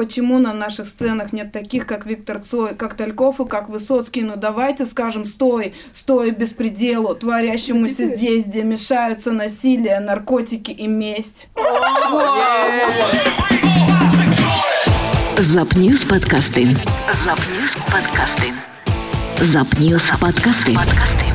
почему на наших сценах нет таких, как Виктор Цой, как Тальков и как Высоцкий. Ну давайте скажем, стой, стой беспределу, творящемуся здесь, где мешаются насилие, наркотики и месть. Запньюз подкасты. Запньюз подкасты. Запньюз подкасты. Подкасты.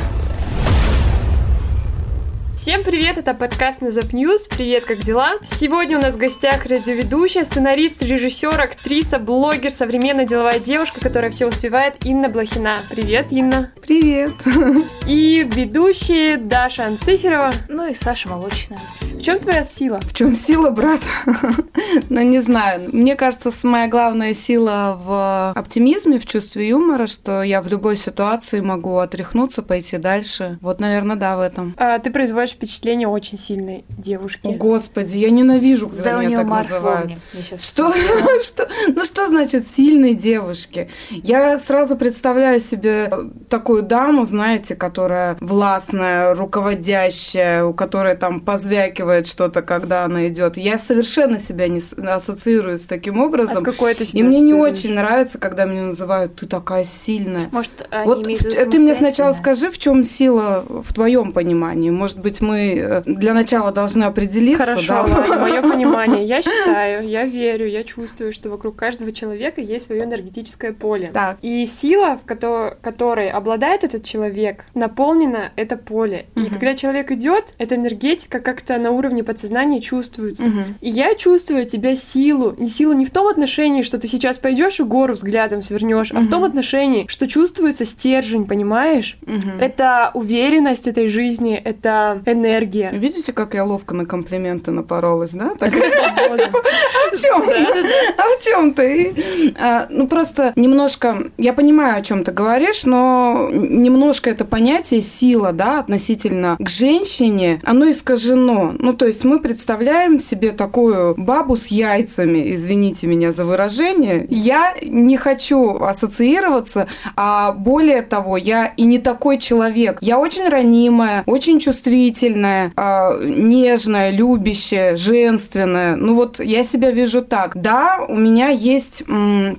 Всем привет, это подкаст на Запньюз. Привет, как дела? Сегодня у нас в гостях радиоведущая, сценарист, режиссер, актриса, блогер, современная деловая девушка, которая все успевает, Инна Блохина. Привет, Инна. Привет. И ведущие Даша Анциферова. Ну и Саша Молочная. В чем твоя сила? В чем сила, брат? ну, не знаю. Мне кажется, моя главная сила в оптимизме, в чувстве юмора, что я в любой ситуации могу отряхнуться, пойти дальше. Вот, наверное, да, в этом. А, ты производишь впечатление очень сильной девушки. О, Господи, я ненавижу, когда да, меня у нее так Марс называют. Что? что? Ну что значит сильной девушки? Я сразу представляю себе такую даму, знаете, которая властная, руководящая, у которой там позвякивает что-то, когда она идет. Я совершенно себя не ассоциирую с таким А образом. с какой ты себя И мне не очень нравится, когда меня называют «ты такая сильная». Может, они Вот имеют в ты мне сначала скажи, в чем сила в твоем понимании. Может быть, мы э, для начала должны определиться. Хорошо, да? ладно, мое понимание. Я считаю, я верю, я чувствую, что вокруг каждого человека есть свое энергетическое поле. Так. И сила, в кото- которой обладает этот человек, наполнена это поле. И Мгм. когда человек идет, эта энергетика как-то на уровне подсознания чувствуется. Мгм. И я чувствую тебя силу. И силу не в том отношении, что ты сейчас пойдешь и гору взглядом свернешь, а в том отношении, что чувствуется стержень, понимаешь? Мгм. Это уверенность этой жизни, это энергия. Видите, как я ловко на комплименты напоролась, да? Так, Свобода. о чем? А в чем ты? А, Ну, просто немножко, я понимаю, о чем ты говоришь, но немножко это понятие сила, да, относительно к женщине, оно искажено. Ну, то есть мы представляем себе такую бабу с яйцами, извините меня за выражение. Я не хочу ассоциироваться, а более того, я и не такой человек. Я очень ранимая, очень чувствительная, а, нежная, любящая, женственная. Ну вот я себя вижу так. Да, у меня есть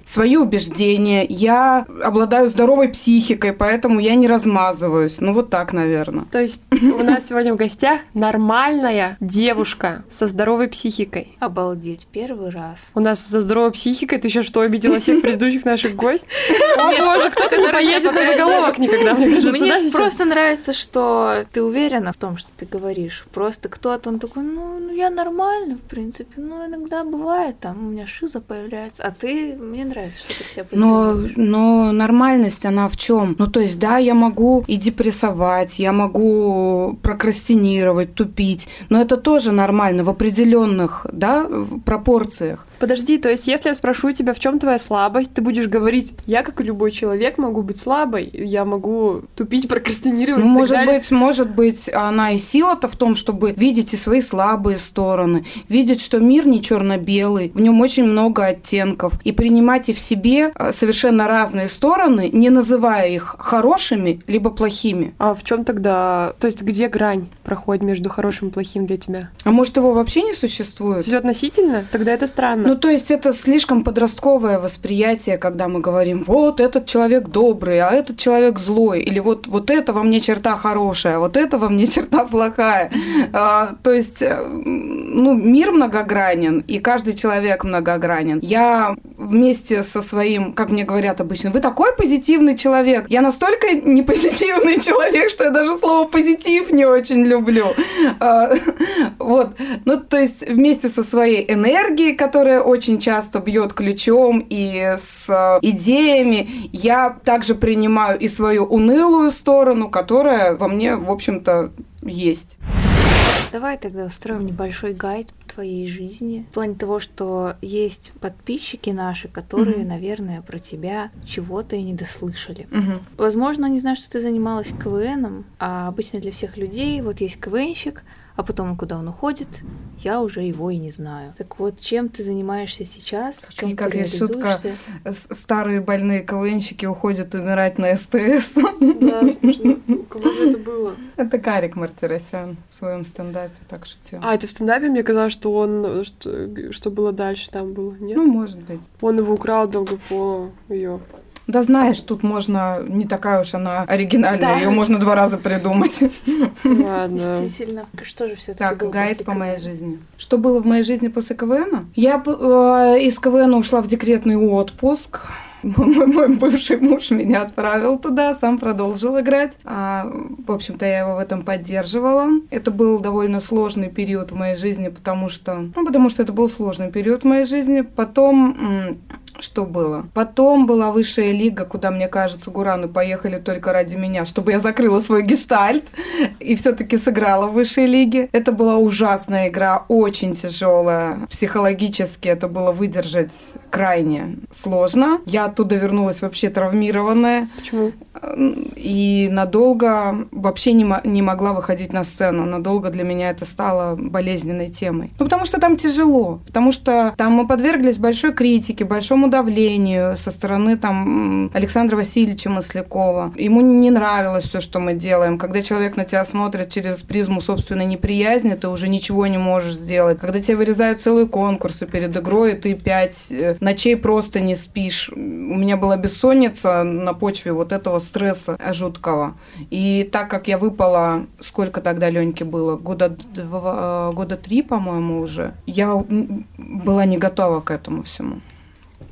свои убеждения, я обладаю здоровой психикой, поэтому я не размазываюсь. Ну вот так, наверное. То есть у нас сегодня в гостях нормальная девушка со здоровой психикой. Обалдеть, первый раз. У нас со здоровой психикой ты еще что, обидела всех предыдущих наших гостей? О боже, кто-то поедет на заголовок никогда, мне кажется, Мне просто нравится, что ты уверена в том, что ты говоришь. Просто кто-то, он такой, ну, ну, я нормально, в принципе. Ну, иногда бывает, там, у меня шиза появляется. А ты, мне нравится, что ты себя Но, но нормальность, она в чем? Ну, то есть, да, я могу и депрессовать, я могу прокрастинировать, тупить, но это тоже нормально в определенных, да, пропорциях. Подожди, то есть если я спрошу тебя, в чем твоя слабость, ты будешь говорить, я, как и любой человек, могу быть слабой, я могу тупить, прокрастинировать Ну, может далее. быть, может быть, она и сила-то в том, чтобы видеть и свои слабые стороны, видеть, что мир не черно-белый, в нем очень много оттенков, и принимать и в себе э, совершенно разные стороны, не называя их хорошими либо плохими. А в чем тогда, то есть где грань проходит между хорошим и плохим для тебя? А может, его вообще не существует? Все относительно? Тогда это странно. Ну, то есть это слишком подростковое восприятие, когда мы говорим, вот этот человек добрый, а этот человек злой, или вот, вот это во мне черта хорошая, а вот это во мне черта плохая. А, то есть, э, ну, мир многогранен, и каждый человек многогранен. Я вместе со своим, как мне говорят обычно, вы такой позитивный человек. Я настолько не позитивный человек, что я даже слово позитив не очень люблю. А, Вот. Ну, то есть вместе со своей энергией, которая очень часто бьет ключом и с э, идеями, я также принимаю и свою унылую сторону, которая во мне, в общем-то, есть. Давай тогда устроим небольшой гайд твоей жизни. В плане того, что есть подписчики наши, которые, Мгм. наверное, про тебя чего-то и не дослышали. Возможно, они знают, что ты занималась КВНом, а обычно для всех людей вот есть КВНщик, а потом, куда он уходит, я уже его и не знаю. Так вот, чем ты занимаешься сейчас? В чем как ты есть шутка, старые больные КВНщики уходят умирать на СТС. Да, смешно. У кого же это было? Это Карик Мартиросян в своем стендапе так шутил. А, это в стендапе мне казалось, что он... Что, что было дальше там было, нет? Ну, может быть. Он его украл Долгополу, ее. Да знаешь, тут можно, не такая уж она оригинальная, Да. ее можно два раза придумать. Ладно. Действительно. Что же все таки Так, гайд по моей жизни. Что было в моей жизни после КВН? Я э, из КВН ушла в декретный отпуск. Мой, мой бывший муж меня отправил туда, сам продолжил играть. А, в общем-то, я его в этом поддерживала. Это был довольно сложный период в моей жизни, потому что... Ну, потому что это был сложный период в моей жизни. Потом... что было? Потом была высшая лига, куда, мне кажется, Гураны поехали только ради меня, чтобы я закрыла свой гештальт и все-таки сыграла в высшей лиге. Это была ужасная игра, очень тяжелая. Психологически это было выдержать крайне сложно. Я оттуда вернулась вообще травмированная Почему? И надолго вообще не, не могла выходить на сцену. Надолго для меня это стало болезненной темой. Ну, потому что там тяжело. Потому что там мы подверглись большой критике, большому давлению со стороны там Александра Васильевича Маслякова. Ему не нравилось все, что мы делаем. Когда человек на тебя смотрит через призму собственной неприязни, ты уже ничего не можешь сделать. Когда тебе вырезают целые конкурсы перед игрой, и ты пять э, ночей просто не спишь. У меня была бессонница на почве вот этого стресса жуткого. И так как я выпала, сколько тогда Леньке было? Года, два, года три, по-моему, уже. Я была не готова к этому всему.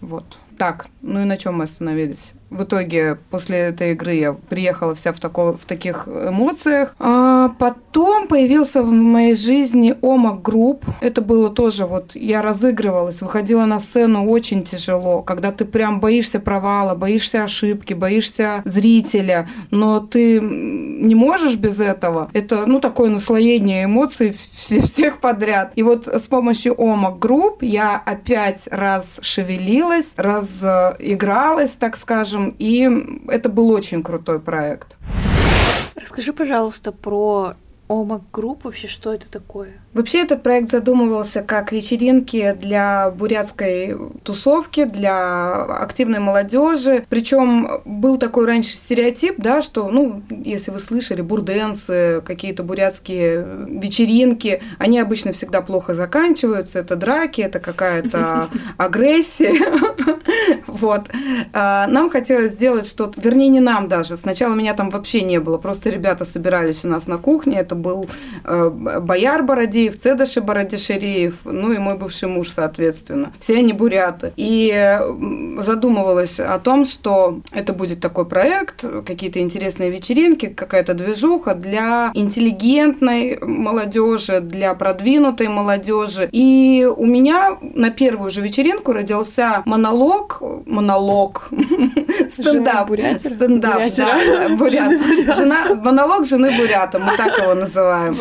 Вот. Так, ну и на чем мы остановились? В итоге, после этой игры я приехала вся в, тако- в таких эмоциях. А потом появился в моей жизни Омак Group. Это было тоже вот, я разыгрывалась, выходила на сцену очень тяжело, когда ты прям боишься провала, боишься ошибки, боишься зрителя, но ты не можешь без этого. Это, ну, такое наслоение эмоций вс- всех подряд. И вот с помощью Омак Group я опять расшевелилась, раз- э, -ыгралась, так скажем, и это был очень крутой проект. Расскажи, пожалуйста, про Омак Group вообще, что это такое? Вообще этот проект задумывался как вечеринки для бурятской тусовки, для активной молодежи. Причем был такой раньше стереотип, да, что, ну, если вы слышали, бурденсы, какие-то бурятские вечеринки, они обычно всегда плохо заканчиваются. Это драки, это какая-то агрессия. Вот. А, Нам хотелось сделать что-то, вернее, не нам даже. Сначала меня там вообще не было, просто ребята собирались у нас на кухне. Это был э, Бояр Бородеев, Цедаши Бородишереев, ну и мой бывший муж, соответственно. Все они буряты. И задумывалась о том, что это будет такой проект, какие-то интересные вечеринки, какая-то движуха для интеллигентной молодежи, для продвинутой молодежи. И у меня на первую же вечеринку родился монолог, монолог, стендап, стендап, да, да, бурят. Жена, монолог жены бурята, мы так его называем.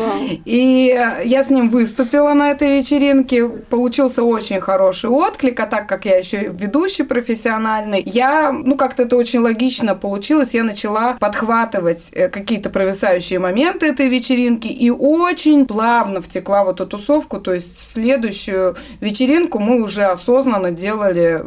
И я с ним выступила на этой вечеринке, получился очень хороший отклик, а так как я еще ведущий профессиональный, я, ну как-то это очень логично получилось, я начала подхватывать э, какие-то провисающие моменты этой вечеринки и очень плавно втекла в эту тусовку, то есть следующую вечеринку мы уже осознанно делали,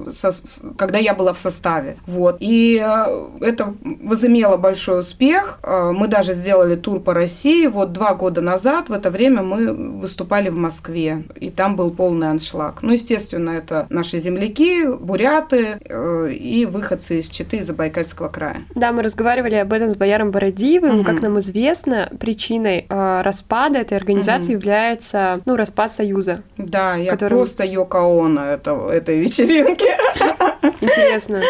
когда я была в составе. Вот. И э, это возымело большой успех. Э, Мы даже сделали тур по России. Вот два года назад, в это время мы выступали в Москве. И там был полный аншлаг. Ну, естественно, это наши земляки, буряты э, и выходцы из Читы, из Забайкальского края. Да, мы разговаривали об этом с Бояром Бородиевым. Мгм. Как нам известно, причиной э, распада этой организации Мгм. является ну, распад Союза. Да, я Который- просто Йоко Оно это, этой вечеринки. Интересно.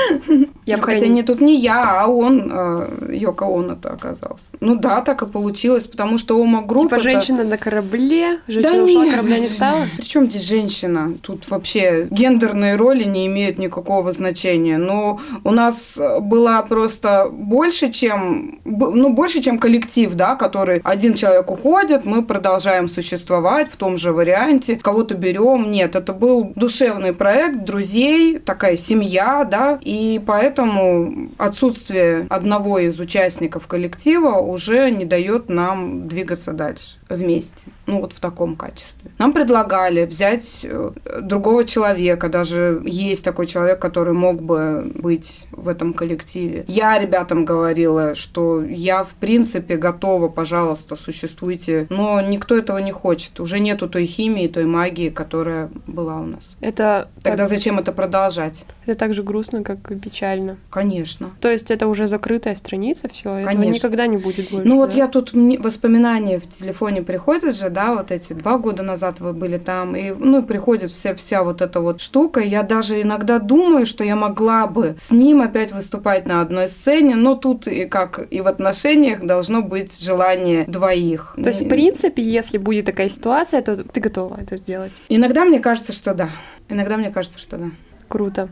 Я Ну, Хотя не- тут не я, а он, э, Йоко Оно-то оказался. Ну да, так и получилось, потому что Ома Групп Типа это- женщина на корабле, женщина Да ушла, нет. корабля не стала. Причем здесь женщина? Тут вообще гендерные роли не имеют никакого значения. Но у нас была просто больше, чем ну, больше, чем коллектив, да, который один человек уходит, мы продолжаем существовать в том же варианте, кого-то берем. Нет, это был душевный проект друзей, такая семья, да, и поэтому поэтому отсутствие одного из участников коллектива уже не дает нам двигаться дальше вместе. Ну, вот в таком качестве. Нам предлагали взять э, другого человека, даже есть такой человек, который мог бы быть в этом коллективе. Я ребятам говорила, что я, в принципе, готова, пожалуйста, существуйте, но никто этого не хочет. Уже нету той химии, той магии, которая была у нас. Это Тогда так, зачем это продолжать? это так же грустно, как и печально. Конечно. То есть это уже закрытая страница, все, этого никогда не будет больше. Ну вот да? я тут, мне воспоминания в телефоне приходят же, да, вот эти два года назад вы были там, и, ну, приходит вся, вся вот эта вот штука. Я даже иногда думаю, что я могла бы с ним опять выступать на одной сцене, но тут и как и в отношениях должно быть желание двоих. То есть, в принципе, если будет такая ситуация, то ты готова это сделать. Иногда мне кажется, что да. Иногда мне кажется, что да. Круто.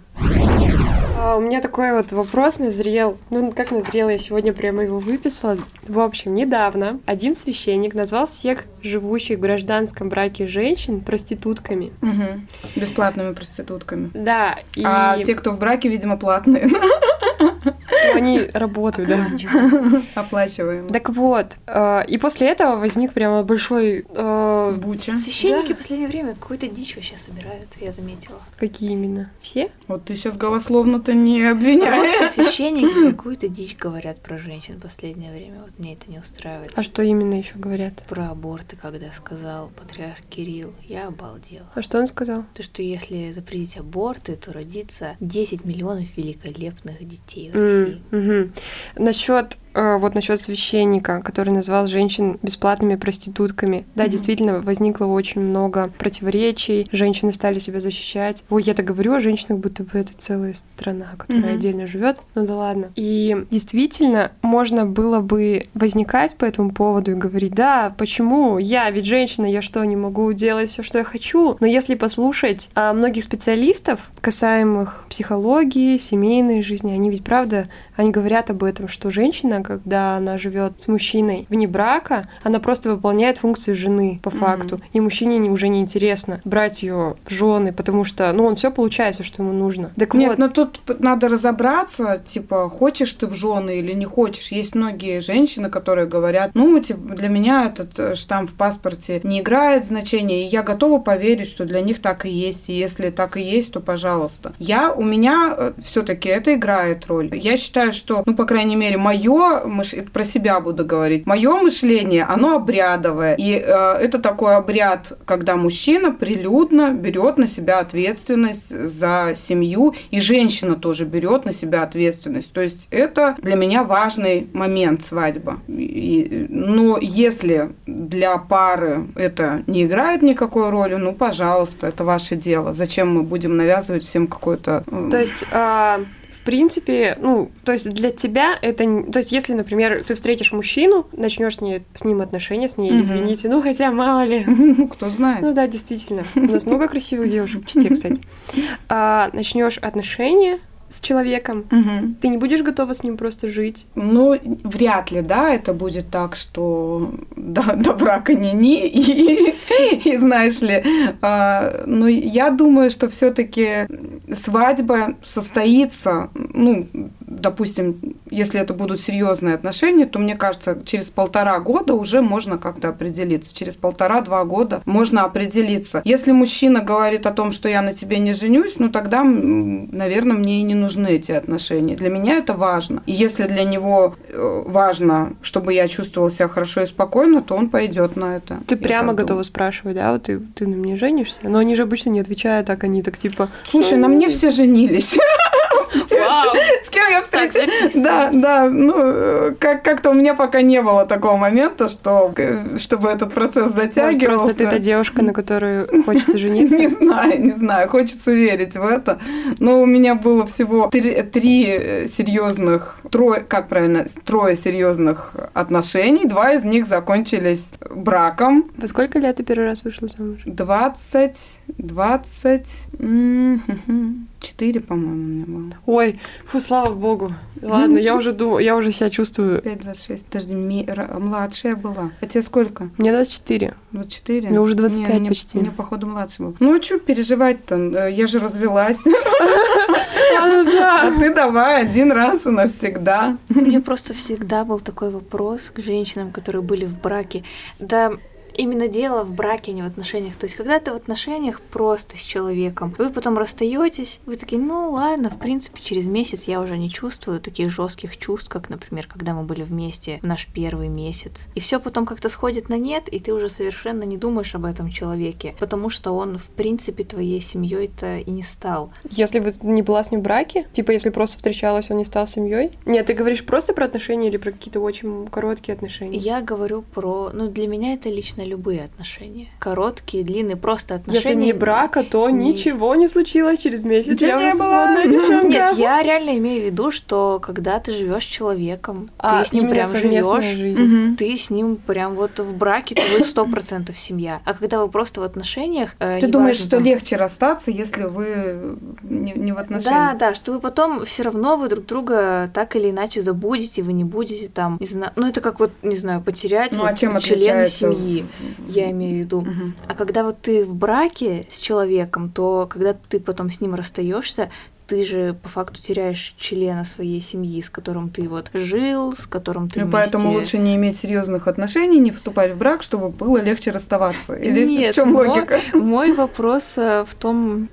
А, у меня такой вот вопрос назрел. Ну, как назрел, я сегодня прямо его выписала. В общем, недавно один священник назвал всех живущих в гражданском браке женщин проститутками. Мгм. Бесплатными проститутками. Да, и А те, кто в браке, видимо, платные, они работают, да. оплачиваемые. Так вот, э, и после этого возник прямо большой... э, Буча. Священники в последнее время какую-то дичь вообще собирают, я заметила. какие именно? Все? Вот ты сейчас голословно-то не обвиняешь. Просто священники какую-то дичь говорят про женщин в последнее время. Вот мне это не устраивает. А что именно еще говорят? Про аборты, когда сказал патриарх Кирилл, я обалдела. А что он сказал? То, что если запретить аборты, то родится 10 миллионов великолепных детей в М, России. мгм. Насчет вот насчет священника, который назвал женщин бесплатными проститутками. Да, Мгм. действительно, возникло очень много противоречий. Женщины стали себя защищать. Ой, я так говорю о женщинах, будто бы это целая страна, которая Мгм. отдельно живет. Ну да ладно. И действительно, можно было бы возникать по этому поводу и говорить, да, почему я, ведь женщина, я что, не могу делать все, что я хочу? Но если послушать а, многих специалистов, касаемых психологии, семейной жизни, они ведь правда, они говорят об этом, что женщина, когда она живет с мужчиной вне брака, она просто выполняет функцию жены по факту. И мужчине не- уже не интересно брать ее в жены, потому что, ну, он все получает, все, что ему нужно. Так Нет, вот, но тут надо разобраться, типа, хочешь ты в жены или не хочешь. Есть многие женщины, которые говорят, ну, типа, для меня этот э, штамп в паспорте не играет значения, и я готова поверить, что для них так и есть. И если так и есть, то пожалуйста. Я, у меня все-таки это играет роль. Я считаю, что, ну, по крайней мере, мое, про себя буду говорить, мое мышление, оно обрядовое. И э, это такой обряд, когда мужчина прилюдно берет на себя ответственность за семью, и женщина тоже берет на себя ответственность. То есть это для меня важный момент свадьба. И- но если для пары это не играет никакой роли, ну, пожалуйста, это ваше дело. Зачем мы будем навязывать всем какой-то... э, То есть, в принципе, ну, то есть для тебя это, то есть если, например, ты встретишь мужчину, начнешь с, ней, с ним отношения, с ней, Мгм. извините, ну хотя мало ли. ну, кто знает. Ну да, действительно. У нас много красивых девушек в Чите, кстати. А, начнешь отношения с человеком, Мгм. ты не будешь готова с ним просто жить. Ну, вряд ли, да, это будет так, что до, до брака не-не, и, и знаешь ли, а, но я думаю, что все таки свадьба состоится, ну, допустим, если это будут серьезные отношения, то, мне кажется, через полтора года уже можно как-то определиться. Через полтора-два года можно определиться. Если мужчина говорит о том, что я на тебе не женюсь, ну, тогда, наверное, мне и не нужны эти отношения. Для меня это важно. И если для него э, важно, чтобы я чувствовала себя хорошо и спокойно, то он пойдет на это. Ты Я прямо готова думаю. спрашивать, да, вот ты, ты на мне женишься? Но они же обычно не отвечают так, они так типа... Слушай, на мне все женились. С кем я встречаюсь? Да, да, ну, э, как- как-то у меня пока не было такого момента, что, э, чтобы этот процесс Может, затягивался. просто ты та девушка, на которую хочется жениться? Не знаю, не знаю, хочется верить в это. Но у меня было всего три, три э, серьезных, трое, как правильно, трое серьезных отношений. Два из них закончились браком. Во сколько лет ты первый раз вышла замуж? 20, 20, 4, по-моему, у меня было. Ой, фу, слава богу. Ладно, я уже думаю, я уже себя чувствую... 5, 26. Подожди, ми- младшая была. А тебе сколько? Мне 24. 24? Мне уже 25 Не, мне- почти. Мне, походу, младше был. Ну, а что переживать-то? Я же развелась. Да. А ты давай один раз и навсегда. У меня просто всегда был такой вопрос к женщинам, которые были в браке. Да, именно дело в браке, а не в отношениях. То есть, когда ты в отношениях просто с человеком, вы потом расстаетесь, вы такие, ну ладно, в принципе, через месяц я уже не чувствую таких жестких чувств, как, например, когда мы были вместе в наш первый месяц. И все потом как-то сходит на нет, и ты уже совершенно не думаешь об этом человеке, потому что он, в принципе, твоей семьей-то и не стал. Если бы не была с ним в браке, типа если просто встречалась, он не стал семьей. Нет, ты говоришь просто про отношения или про какие-то очень короткие отношения? Я говорю про, ну для меня это лично любые отношения. Короткие, длинные, просто отношения. Если не брака, то не- ничего не случилось через месяц. Ничего я не уже свободная девчонка. Нет, я реально имею в виду, что когда ты живешь с человеком, А, ты с ним прям живешь. Мгм. Ты с ним прям вот в браке, то вы сто процентов семья. А когда вы просто в отношениях, э, Ты думаешь, что там- легче расстаться, если вы не, не в Да, отношениях? да, что вы потом все равно вы друг друга так или иначе забудете, вы не будете там, не знаю, ну это как вот, не знаю, потерять Ну, вот а чем члена отличается? семьи, я имею в виду. Мгм. А когда вот ты в браке с человеком, то когда ты потом с ним расстаешься, ты же по факту теряешь члена своей семьи, с которым ты вот жил, с которым ты Ну, вместе... поэтому лучше не иметь серьезных отношений, не вступать в брак, чтобы было легче расставаться. Или Нет, в чем логика? Мой вопрос э, в том,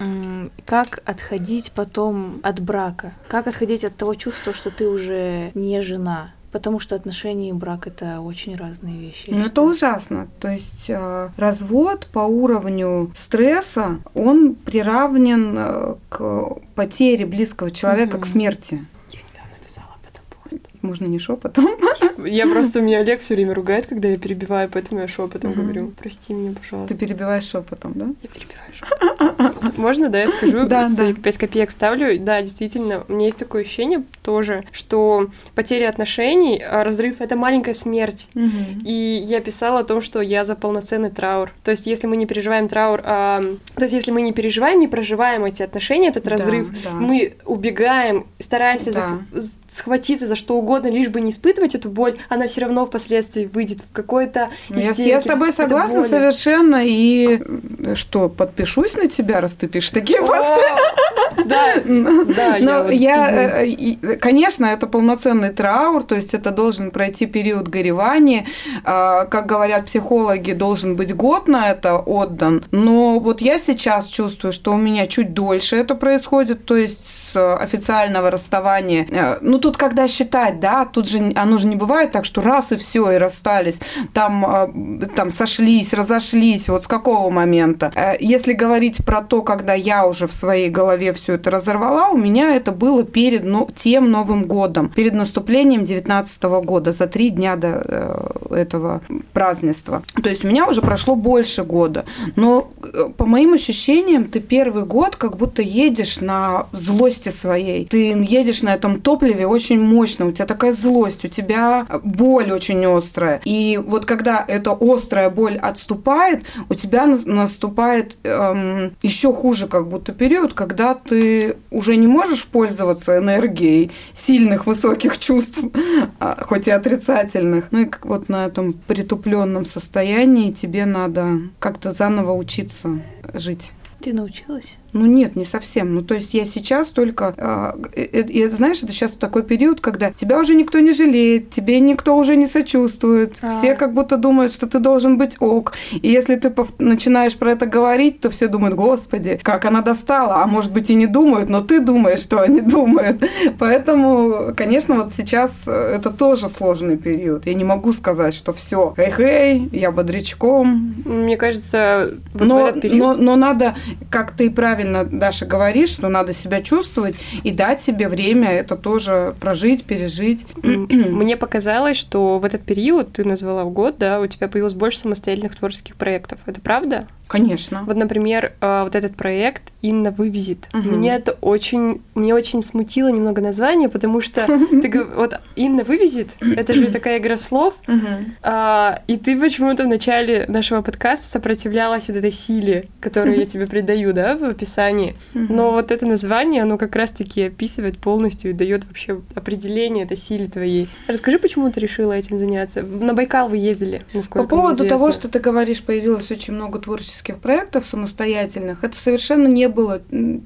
как отходить потом от брака, как отходить от того чувства, что ты уже не жена. Потому что отношения и брак это очень разные вещи. Ну, это ужасно. То есть э, развод по уровню стресса, он приравнен э, к потере близкого человека, к Мгм. смерти. Я недавно писала об этом пост. Можно не шепотом. Я просто, меня Олег все время ругает, когда я перебиваю, поэтому я шепотом говорю. Прости меня, Ты пожалуйста. перебиваешь шепотом, да? Я перебиваю шепотом. Можно, да, я скажу, Да, да. 5 копеек ставлю. Да, действительно, у меня есть такое ощущение тоже, что потеря отношений, а, разрыв — это маленькая смерть. И я писала о том, что я за полноценный траур. То есть, если мы не переживаем траур, а, то есть, если мы не переживаем, не проживаем эти отношения, этот разрыв, мы убегаем, стараемся схватиться за что угодно, лишь бы не испытывать эту боль, она все равно впоследствии выйдет в какой-то Ну, Я, истерике, я с тобой согласна боли. совершенно. И э, что, подпишусь на тебя, раз ты пишешь такие посты? Да, да, Но я, э, и, конечно, это полноценный траур, то есть это должен пройти период горевания. А, Как говорят психологи, должен быть год на это отдан. Но вот я сейчас чувствую, что у меня чуть дольше это происходит, то есть официального расставания. Э, Ну, тут когда считать, да, тут же оно же не бывает так, что раз и все, и расстались. Там, э, там сошлись, разошлись. Вот с какого момента? Э, Если говорить про то, когда я уже в своей голове все это разорвала, у меня это было перед ну, тем Новым годом, перед наступлением 19 года, за три дня до э, этого празднества. То есть у меня уже прошло больше года. Но э, по моим ощущениям, ты первый год как будто едешь на злости своей. Ты едешь на этом топливе очень мощно, у тебя такая злость, у тебя боль очень острая. И вот когда эта острая боль отступает, у тебя нас- наступает еще хуже как будто период, когда ты уже не можешь пользоваться энергией сильных высоких чувств, а, хоть и отрицательных. Ну и вот на этом притупленном состоянии тебе надо как-то заново учиться жить. Ты научилась? Ну нет, не совсем. Ну то есть я сейчас только... а, э, э, и, знаешь, это сейчас такой период, когда тебя уже никто не жалеет, тебе никто уже не сочувствует. А. Все как будто думают, что ты должен быть ок. И если ты начинаешь про это говорить, то все думают, господи, как она достала. А может быть и не думают, но ты думаешь, что они думают. Поэтому, конечно, вот сейчас э, это тоже сложный период. Я не могу сказать, что все, хей-хей, я бодрячком, Мне кажется, вот в но, этот период... но, но надо, как ты правильно, Даша, говоришь, что надо себя чувствовать и дать себе время это тоже прожить, пережить. Мне показалось, что в этот период, ты назвала в год, да, у тебя появилось больше самостоятельных творческих проектов. Это правда? Конечно. Вот, например, э, вот этот проект «Инна вывезет». Мгм. Меня это очень... Мне очень смутило немного название, потому что ты вот «Инна вывезет» — это же такая игра слов, а, и ты почему-то в начале нашего подкаста сопротивлялась вот этой силе, которую я тебе придаю, да, в описании. Но вот это название, оно как раз-таки описывает полностью и дает вообще определение этой силе твоей. Расскажи, почему ты решила этим заняться? На Байкал вы ездили, По насколько мне поводу того, что ты говоришь, появилось очень много творческих творческих проектов самостоятельных, это совершенно не было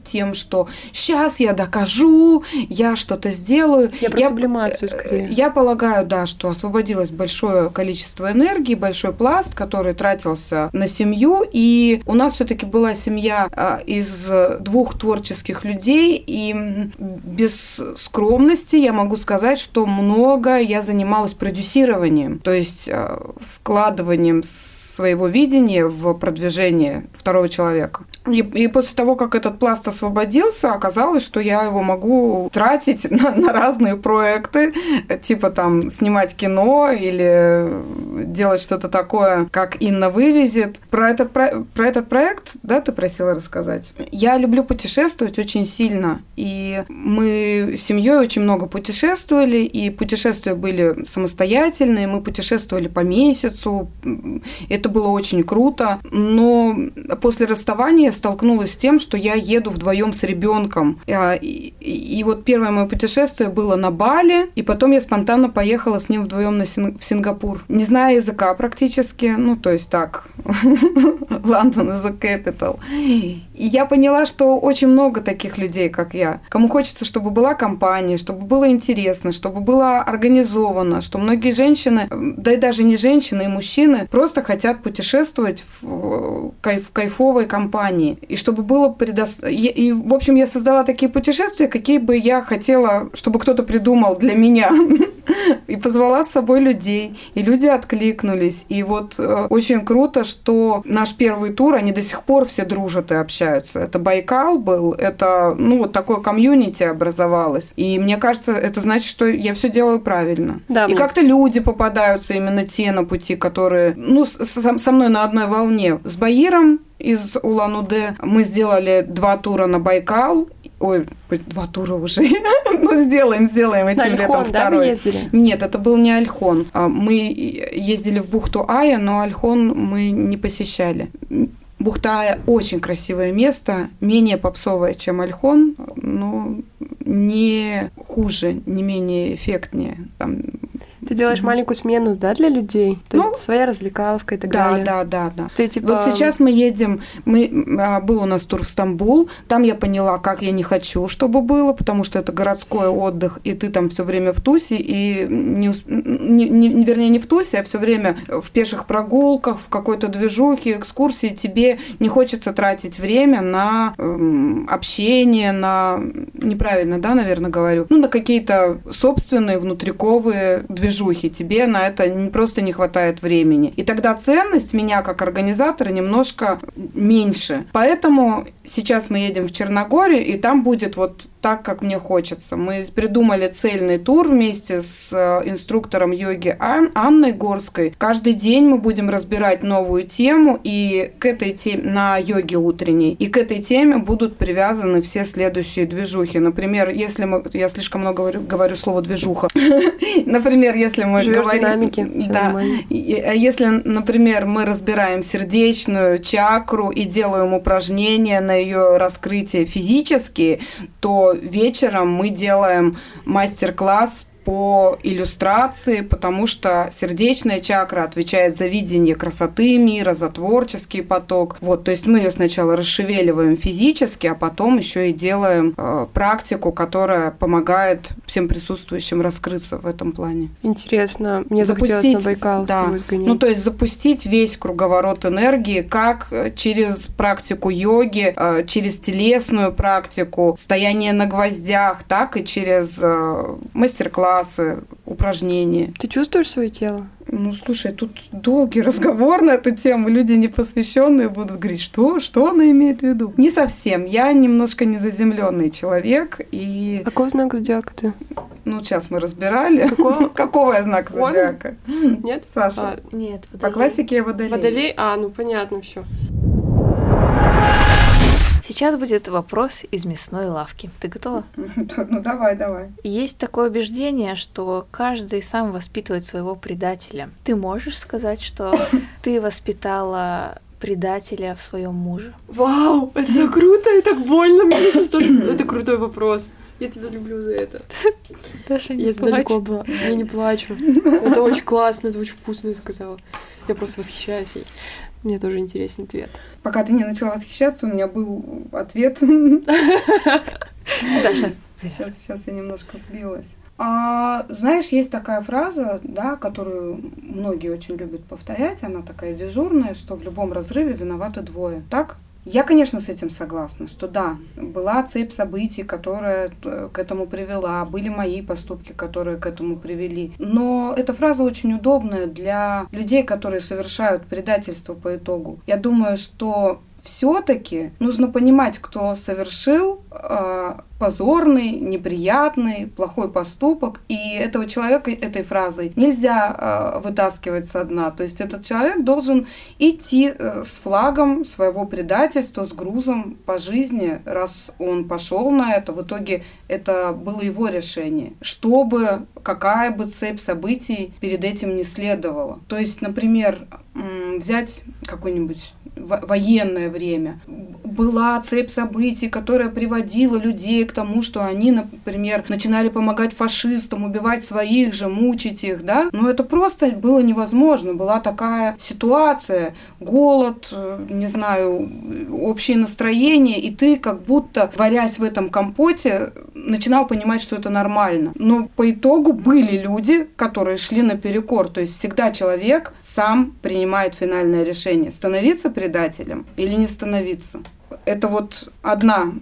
тем, что сейчас я докажу, я что-то сделаю. Я про я, сублимацию скорее. Я полагаю, да, что освободилось большое количество энергии, большой пласт, который тратился на семью, и у нас все-таки была семья а, из двух творческих людей, и без скромности я могу сказать, что много я занималась продюсированием, то есть а, вкладыванием своего видения в продвижение второго человека. И, и после того, как этот пласт освободился, оказалось, что я его могу тратить на, на разные проекты, типа там снимать кино или делать что-то такое, как Инна вывезет. Про этот, про, про этот проект, да, ты просила рассказать? Я люблю путешествовать очень сильно, и мы с семьей очень много путешествовали, и путешествия были самостоятельные, мы путешествовали по месяцу, это было очень круто, но после расставания столкнулась с тем, что я еду вдвоем с ребенком. А, и, вот первое мое путешествие было на Бали, и потом я спонтанно поехала с ним вдвоем на Син- в Сингапур. Не зная языка практически, ну, то есть так, Лондон is the capital. И я поняла, что очень много таких людей, как я, кому хочется, чтобы была компания, чтобы было интересно, чтобы было организовано, что многие женщины, да и даже не женщины, и мужчины, просто хотят путешествовать в кайф, кайфовой компании. И чтобы было предоставлено... И, и, в общем, я создала такие путешествия, какие бы я хотела, чтобы кто-то придумал для меня. И позвала с собой людей. И люди откликнулись. И вот э, очень круто, что наш первый тур, они до сих пор все дружат и общаются. Это Байкал был, это, ну, вот такое комьюнити образовалось. И мне кажется, это значит, что я все делаю правильно. Да, и как-то люди попадаются именно те на пути, которые, ну, со, со мной на одной волне. С Баиром из Улан-Удэ. Мы сделали два тура на Байкал. Ой, два тура уже. ну, сделаем, сделаем этим Альхон, летом да, второй. Нет, это был не Альхон. А, мы ездили в бухту Ая, но Альхон мы не посещали. Бухта Ая очень красивое место, менее попсовое, чем Альхон, но не хуже, не менее эффектнее. Там ты делаешь mm-hmm. маленькую смену, да, для людей? То ну, есть своя развлекаловка и так да, далее? Да, да, да. Ты, типа... Вот сейчас мы едем, мы, а, был у нас тур в Стамбул, там я поняла, как я не хочу, чтобы было, потому что это городской отдых, и ты там все время в тусе, и не, не, не, вернее, не в тусе, а все время в пеших прогулках, в какой-то движухе, экскурсии, тебе не хочется тратить время на э, общение, на, неправильно, да, наверное, говорю, ну, на какие-то собственные внутриковые движухи, тебе на это не, просто не хватает времени. И тогда ценность меня как организатора немножко меньше. Поэтому сейчас мы едем в Черногорию, и там будет вот так, как мне хочется. Мы придумали цельный тур вместе с э, инструктором йоги Ан Анной Горской. Каждый день мы будем разбирать новую тему, и к этой теме на йоге утренней, и к этой теме будут привязаны все следующие движухи. Например, если мы, я слишком много говорю, говорю слово движуха. Например, если мы говорим... да. А если, например, мы разбираем сердечную чакру и делаем упражнения на ее раскрытие физически, то вечером мы делаем мастер-класс по иллюстрации, потому что сердечная чакра отвечает за видение красоты мира, за творческий поток. Вот, то есть мы ее сначала расшевеливаем физически, а потом еще и делаем э, практику, которая помогает всем присутствующим раскрыться в этом плане. Интересно, мне запустить, на Байкал да, Ну, то есть запустить весь круговорот энергии, как э, через практику йоги, э, через телесную практику, стояние на гвоздях, так и через э, мастер-класс классы, упражнения. Ты чувствуешь свое тело? Ну, слушай, тут долгий разговор на эту тему. Люди непосвященные будут говорить, что, что она имеет в виду. Не совсем. Я немножко незаземленный человек. И... Какой знак зодиака ты? Ну, сейчас мы разбирали. Какого, Какого я знака зодиака? Нет? Саша? А, нет, водолей. По классике я водолей. Водолей? А, ну понятно все. Сейчас будет вопрос из мясной лавки. Ты готова? Ну давай, давай. Есть такое убеждение, что каждый сам воспитывает своего предателя. Ты можешь сказать, что ты воспитала предателя в своем муже? Вау, это так круто и так больно мне Это крутой вопрос. Я тебя люблю за это. Даша, не Я плачь. далеко была. Я не плачу. Это очень классно, это очень вкусно, я сказала. Я просто восхищаюсь ей. Мне тоже интересен ответ. Пока ты не начала восхищаться, у меня был ответ. Даша, Сейчас, сейчас я немножко сбилась. А, знаешь, есть такая фраза, да, которую многие очень любят повторять, она такая дежурная, что в любом разрыве виноваты двое. Так? Я, конечно, с этим согласна, что да, была цепь событий, которая э, к этому привела, были мои поступки, которые к этому привели. Но эта фраза очень удобная для людей, которые совершают предательство по итогу. Я думаю, что все-таки нужно понимать, кто совершил э, позорный, неприятный, плохой поступок, и этого человека этой фразой нельзя э, вытаскивать со дна. То есть этот человек должен идти э, с флагом своего предательства, с грузом по жизни, раз он пошел на это. В итоге это было его решение, чтобы какая бы цепь событий перед этим не следовала. То есть, например, взять какое-нибудь во- военное время. Была цепь событий, которая приводила людей к тому, что они, например, начинали помогать фашистам, убивать своих же, мучить их, да? Но это просто было невозможно. Была такая ситуация, голод, э, не знаю, общее настроение, и ты как будто, варясь в этом компоте, начинал понимать, что это нормально. Но по итогу были люди, которые шли наперекор. То есть всегда человек сам принимает финальное решение, становиться предателем или не становиться. Это вот одна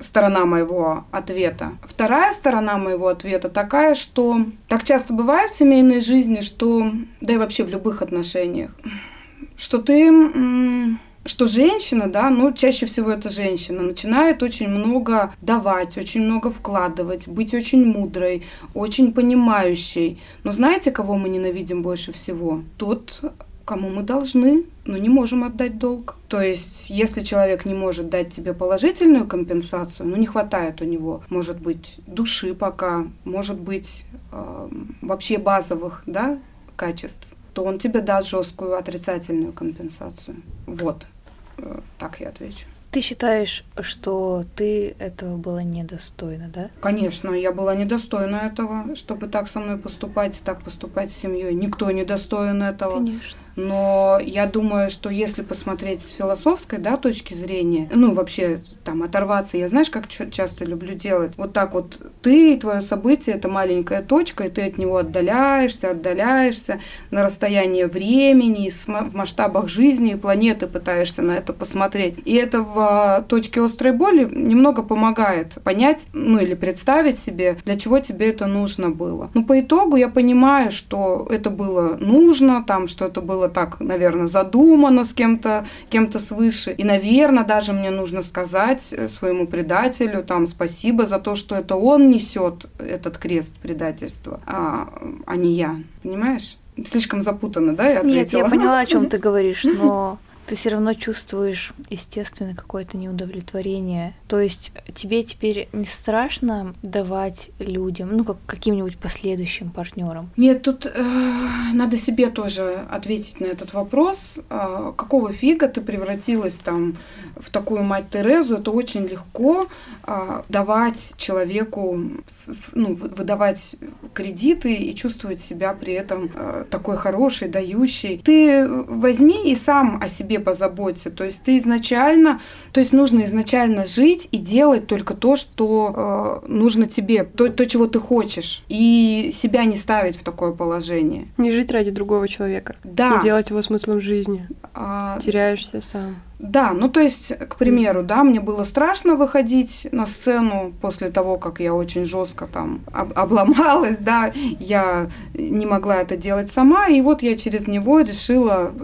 сторона моего ответа. Вторая сторона моего ответа такая, что так часто бывает в семейной жизни, что, да и вообще в любых отношениях, что ты что женщина, да, ну, чаще всего это женщина, начинает очень много давать, очень много вкладывать, быть очень мудрой, очень понимающей. Но знаете, кого мы ненавидим больше всего? Тот, кому мы должны, но не можем отдать долг. То есть, если человек не может дать тебе положительную компенсацию, ну, не хватает у него, может быть, души пока, может быть, э, вообще базовых, да, качеств, то он тебе даст жесткую отрицательную компенсацию. Вот, Э, так я отвечу. ты считаешь, что ты этого была недостойна, да? Конечно, я была недостойна этого, чтобы так со мной поступать, так поступать с семьей. Никто не достоин этого. Конечно. Но я думаю, что если посмотреть с философской да, точки зрения, ну, вообще там оторваться, я знаешь, как ча- часто люблю делать? Вот так вот ты твое событие – это маленькая точка, и ты от него отдаляешься, отдаляешься на расстояние времени, в масштабах жизни и планеты пытаешься на это посмотреть. И это в а, точке острой боли немного помогает понять, ну, или представить себе, для чего тебе это нужно было. Но по итогу я понимаю, что это было нужно, там, что это было так, наверное, задумано с кем-то, кем-то свыше. И, наверное, даже мне нужно сказать э, своему предателю там спасибо за то, что это он несет этот крест предательства, а, а не я. Понимаешь? Слишком запутанно, да, я ответила? Нет, я поняла, о чем ты говоришь, но ты все равно чувствуешь, естественно, какое-то неудовлетворение. То есть тебе теперь не страшно давать людям, ну, как каким-нибудь последующим партнерам? Нет, тут э, надо себе тоже ответить на этот вопрос. Э, какого фига ты превратилась там в такую мать Терезу? Это очень легко э, давать человеку, ну, вы- выдавать кредиты и чувствовать себя при этом э, такой хорошей, дающей. Ты возьми и сам о себе позаботься. То есть ты изначально, то есть нужно изначально жить и делать только то, что э, нужно тебе, то, то, чего ты хочешь, и себя не ставить в такое положение. Не жить ради другого человека. Да. Не делать его смыслом жизни. А, Теряешься сам. Да, ну то есть, к примеру, да, мне было страшно выходить на сцену после того, как я очень жестко там об- обломалась, да, я не могла это делать сама, и вот я через него решила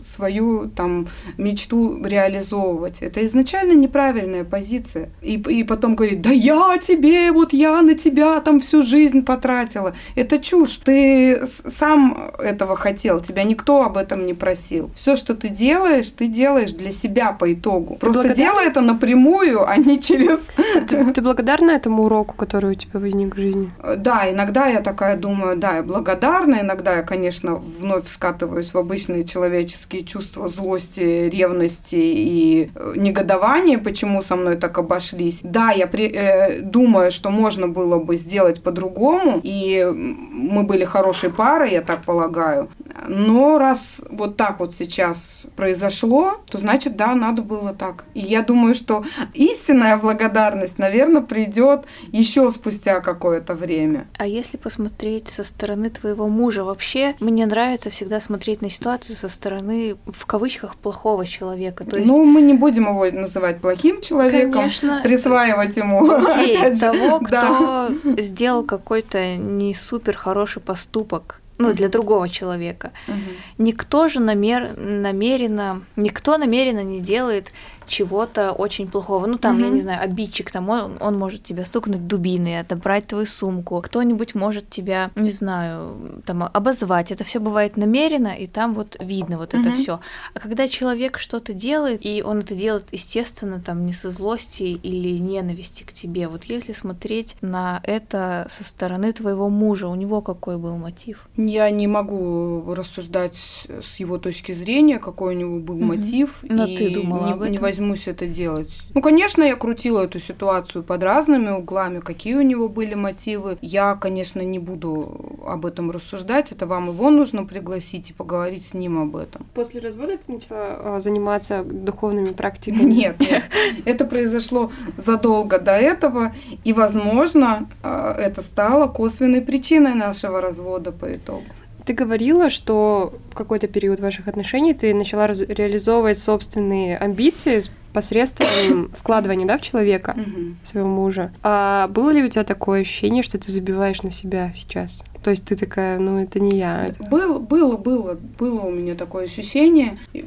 свою там мечту реализовывать. Это изначально неправильная позиция. И, и потом говорит, да я тебе, вот я на тебя там всю жизнь потратила. Это чушь. Ты сам этого хотел, тебя никто об этом не просил. Все, что ты делаешь, ты делаешь для для себя по итогу. Просто благодарна? делай это напрямую, а не через... Ты, ты благодарна этому уроку, который у тебя возник в жизни? Да, иногда я такая думаю, да, я благодарна, иногда я, конечно, вновь скатываюсь в обычные человеческие чувства злости, ревности и э, негодования, почему со мной так обошлись. Да, я при, э, думаю, что можно было бы сделать по-другому, и мы были хорошей парой, я так полагаю. Но раз вот так вот сейчас произошло, то значит, да, надо было так. И я думаю, что истинная благодарность, наверное, придет еще спустя какое-то время. А если посмотреть со стороны твоего мужа, вообще мне нравится всегда смотреть на ситуацию со стороны, в кавычках, плохого человека. То есть, Ну, мы не будем его называть плохим человеком, конечно, присваивать ему. окей, того, да. кто сделал какой-то не супер хороший поступок, ну, для другого человека. Мгм. Никто же намер... намеренно, никто намеренно не делает чего-то очень плохого. Ну, там, я Мгм. не знаю, обидчик, там, он, он может тебя стукнуть дубиной, отобрать твою сумку, кто-нибудь может тебя, не знаю, там, обозвать. Это все бывает намеренно, и там вот видно вот это Мгм. все. А когда человек что-то делает, и он это делает, естественно, там, не со злости или ненависти к тебе, вот если смотреть на это со стороны твоего мужа, у него какой был мотив? Я не могу рассуждать с его точки зрения, какой у него был Мгм. мотив. Но и ты думала не, об не этом? Возьмусь это делать. Ну, конечно, я крутила эту ситуацию под разными углами, какие у него были мотивы. Я, конечно, не буду об этом рассуждать. Это вам его нужно пригласить и поговорить с ним об этом. После развода ты начала а, заниматься духовными практиками? Нет, нет. Это произошло задолго до этого, и, возможно, э, это стало косвенной причиной нашего развода по итогу. Ты говорила, что в какой-то период ваших отношений ты начала раз- реализовывать собственные амбиции посредством вкладывания да, в человека, Мгм. своего мужа. А было ли у тебя такое ощущение, что ты забиваешь на себя сейчас? То есть ты такая, ну это не я. это- Было, было, было, было у меня такое ощущение. Э,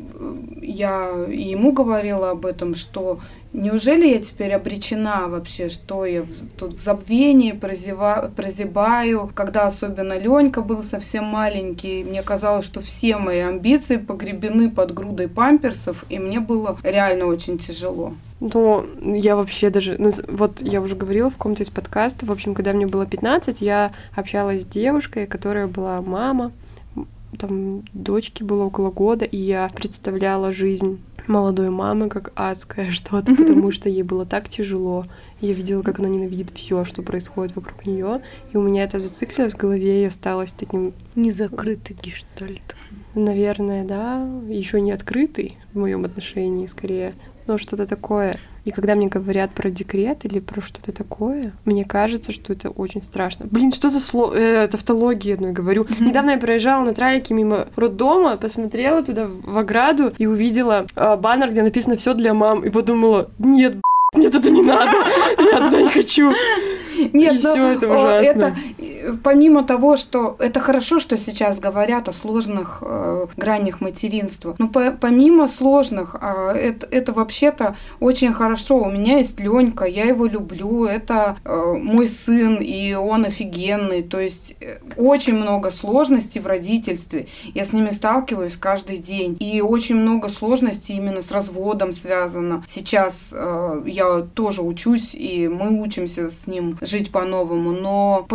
Я и ему говорила об этом, что неужели я теперь обречена вообще, что я тут в забвении прозева- прозябаю, когда особенно Ленька был совсем маленький, мне казалось, что все мои амбиции погребены под грудой памперсов, и мне было реально очень тяжело. Ну, я вообще даже... ну, Вот я уже говорила в каком-то из подкастов. В общем, когда мне было 15, я общалась с девушкой, которая была мама. Там дочке было около года, и я представляла жизнь молодой мамы как адское что-то, потому что ей было так тяжело. Я видела, как она ненавидит все, что происходит вокруг нее, и у меня это зациклилось в голове и осталось таким, Незакрытый гештальт. наверное, да, еще не открытый в моем отношении, скорее, но что-то такое. И когда мне говорят про декрет или про что-то такое, мне кажется, что это очень страшно. Блин, что за слово? Э, тавтологию одной говорю. Недавно я проезжала на тралике мимо роддома, посмотрела туда в ограду и увидела э, баннер, где написано все для мам, и подумала, нет, нет, это не надо, я туда не хочу. Нет, И ну, всё это ужасно. это, помимо того, что это хорошо, что сейчас говорят о сложных э, гранях материнства, но по- помимо сложных, а, это, это вообще-то очень хорошо. У меня есть Ленька, я его люблю, это э, мой сын, и он офигенный. То есть э, очень много сложностей в родительстве. Я с ними сталкиваюсь каждый день. И очень много сложностей именно с разводом связано. Сейчас э, я тоже учусь, и мы учимся с ним жить по-новому. Но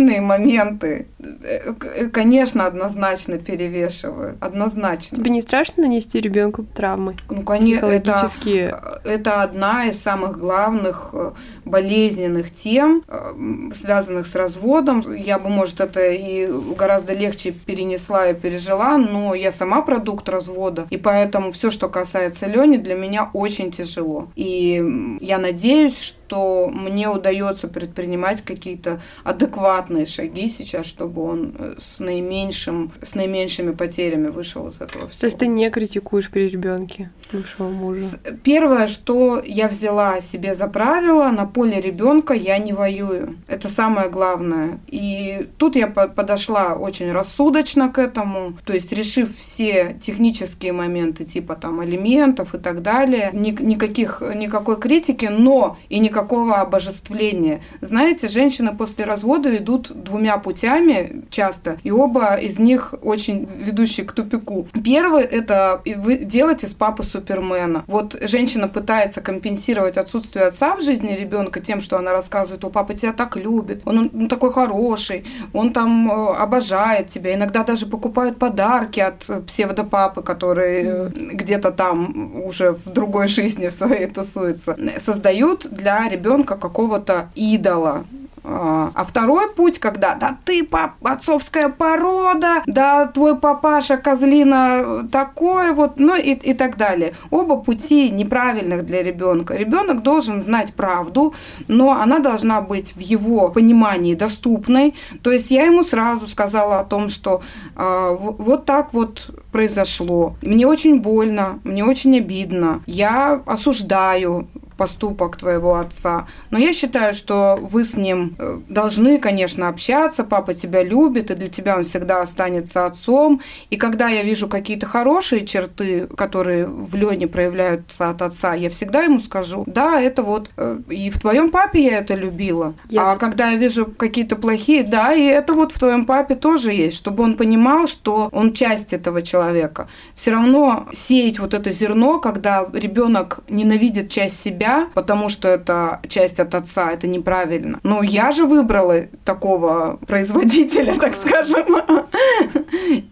положительные моменты, э, э, конечно, однозначно перевешивают. Однозначно. Тебе не страшно нанести ребенку травмы? Ну, конечно, это, Психологические. это одна из самых главных э, болезненных тем, э, связанных с разводом. Я бы, может, это и гораздо легче перенесла и пережила, но я сама продукт развода, и поэтому все, что касается Лени, для меня очень тяжело. И я надеюсь, что мне удается предпринимать какие-то адекватные шаги сейчас, чтобы он э, с наименьшим, с наименьшими потерями вышел из этого всего. То есть ты не критикуешь при ребенке бывшего мужа? С- Первое, что я взяла себе за правило, на поле ребенка я не воюю. Это самое главное. И тут я по- подошла очень рассудочно к этому, то есть решив все технические моменты типа там алиментов и так далее, ни- никаких, никакой критики, но и никакого обожествления. Знаете, женщины после развода идут двумя путями часто, и оба из них очень ведущие к тупику. Первый – это вы делать из папы супермена. Вот женщина пытается компенсировать отсутствие отца в жизни ребенка тем, что она рассказывает, о, папа тебя так любит, он, он такой хороший, он там э, обожает тебя, иногда даже покупают подарки от псевдопапы, который э, где-то там уже в другой жизни в своей тусуется. Создают для ребенка какого-то идола, а, а второй путь, когда да ты пап, отцовская порода, да твой папаша козлина такой вот, ну и, и так далее. Оба пути неправильных для ребенка. Ребенок должен знать правду, но она должна быть в его понимании доступной. То есть я ему сразу сказала о том, что э, вот так вот произошло. Мне очень больно, мне очень обидно. Я осуждаю поступок твоего отца. Но я считаю, что вы с ним э, должны, конечно, общаться, папа тебя любит, и для тебя он всегда останется отцом. И когда я вижу какие-то хорошие черты, которые в Лене проявляются от отца, я всегда ему скажу, да, это вот э, и в твоем папе я это любила. Я... А когда я вижу какие-то плохие, да, и это вот в твоем папе тоже есть, чтобы он понимал, что он часть этого человека. Все равно сеять вот это зерно, когда ребенок ненавидит часть себя, себя, потому что это часть от отца, это неправильно. Но я же выбрала такого производителя, так скажем.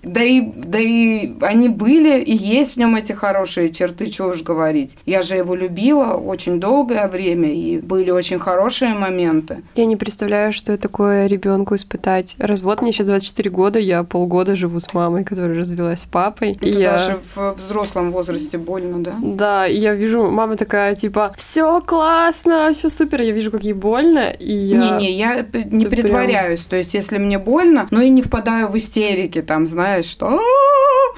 Да и, да и они были, и есть в нем эти хорошие черты, что уж говорить. Я же его любила очень долгое время, и были очень хорошие моменты. Я не представляю, что такое ребенку испытать. Развод мне сейчас 24 года, я полгода живу с мамой, которая развелась с папой. Это и даже я... в взрослом возрасте больно, да? Да, я вижу, мама такая, типа, все классно, все супер. Я вижу, как ей больно, и я... Не-не, я не Это притворяюсь. Прям... То есть, если мне больно, но и не впадаю в истерики, там, знаешь, что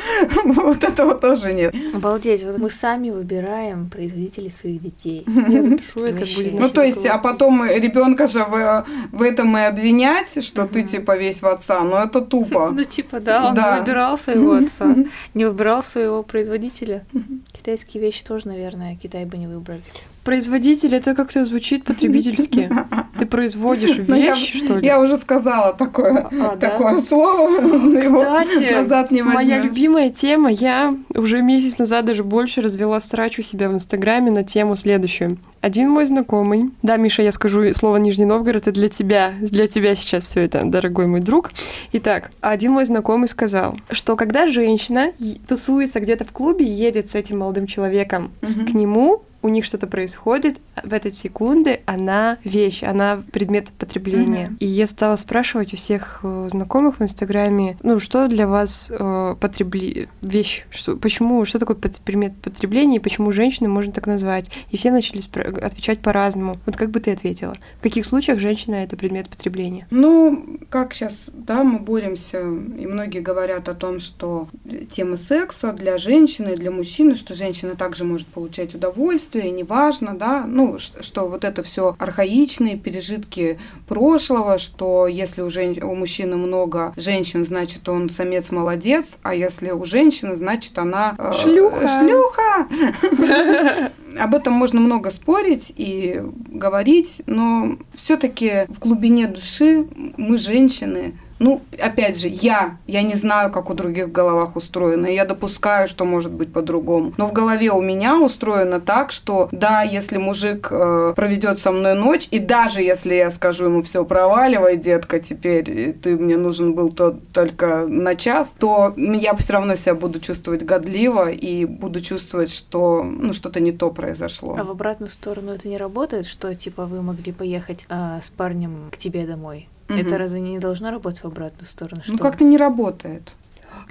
вот этого тоже нет. Обалдеть, вот мы сами выбираем производителей своих детей. Я запишу это будет. Ну, то есть, а потом ребенка же в, в этом и обвинять, что ты типа весь в отца, но это тупо. Ну, типа, да, он не выбирал своего отца, не выбирал своего производителя. Китайские вещи тоже, наверное, Китай бы не выбрали. Производитель это как-то звучит потребительски. Ты производишь ну, вещь, что ли? Я уже сказала такое, а, такое да? слово. Кстати, назад не моя любимая тема. Я уже месяц назад даже больше развела срач у себя в Инстаграме на тему следующую. Один мой знакомый, да, Миша, я скажу слово Нижний Новгород, это для тебя, для тебя сейчас все это, дорогой мой друг. Итак, один мой знакомый сказал, что когда женщина тусуется где-то в клубе, едет с этим молодым человеком угу. к нему, у них что-то происходит, в этой секунды она вещь, она предмет потребления. Mm-hmm. И я стала спрашивать у всех э, знакомых в Инстаграме, ну, что для вас э, потребли... вещь, что, почему, что такое предмет потребления, и почему женщины можно так назвать. И все начали спро- отвечать по-разному. Вот как бы ты ответила? В каких случаях женщина — это предмет потребления? Ну, как сейчас, да, мы боремся, и многие говорят о том, что тема секса для женщины, для мужчины, что женщина также может получать удовольствие, удовольствие, неважно, да, ну, что, что вот это все архаичные пережитки прошлого, что если у, жен... у мужчины много женщин, значит, он самец молодец, а если у женщины, значит, она... Э, шлюха! Шлюха! Об этом можно много спорить и говорить, но все-таки в глубине души мы женщины, ну, опять же, я, я не знаю, как у других в головах устроено. Я допускаю, что может быть по-другому. Но в голове у меня устроено так, что да, если мужик э, проведет со мной ночь, и даже если я скажу ему все проваливай, детка, теперь ты мне нужен был то, только на час, то я все равно себя буду чувствовать годливо и буду чувствовать, что ну, что-то не то произошло. А в обратную сторону это не работает, что типа вы могли поехать э, с парнем к тебе домой? Угу. Это разве не должно работать в обратную сторону? Ну, как-то не работает.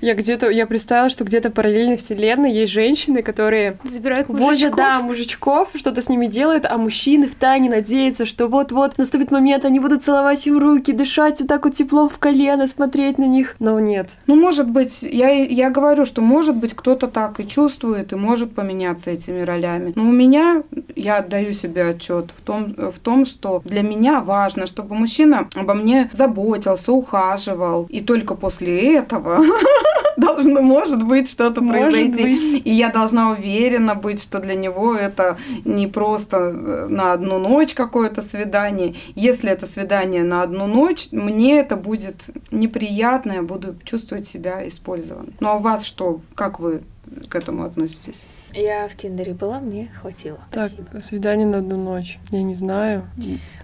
Я где-то, я представила, что где-то параллельно вселенной есть женщины, которые забирают мужичков. возят, да, мужичков, что-то с ними делают, а мужчины в тайне надеются, что вот-вот наступит момент, они будут целовать им руки, дышать вот так вот теплом в колено, смотреть на них. Но нет. Ну, может быть, я, я говорю, что может быть кто-то так и чувствует, и может поменяться этими ролями. Но у меня, я отдаю себе отчет в том, в том, что для меня важно, чтобы мужчина обо мне заботился, ухаживал, и только после этого должно, может быть, что-то произойти. Быть. И я должна уверена быть, что для него это не просто э, на одну ночь какое-то свидание. Если это свидание на одну ночь, мне это будет неприятно, я буду чувствовать себя использованной. Ну а у вас что? Как вы к этому относитесь? Я в Тиндере была, мне хватило. Так, Спасибо. свидание на одну ночь. Я не знаю.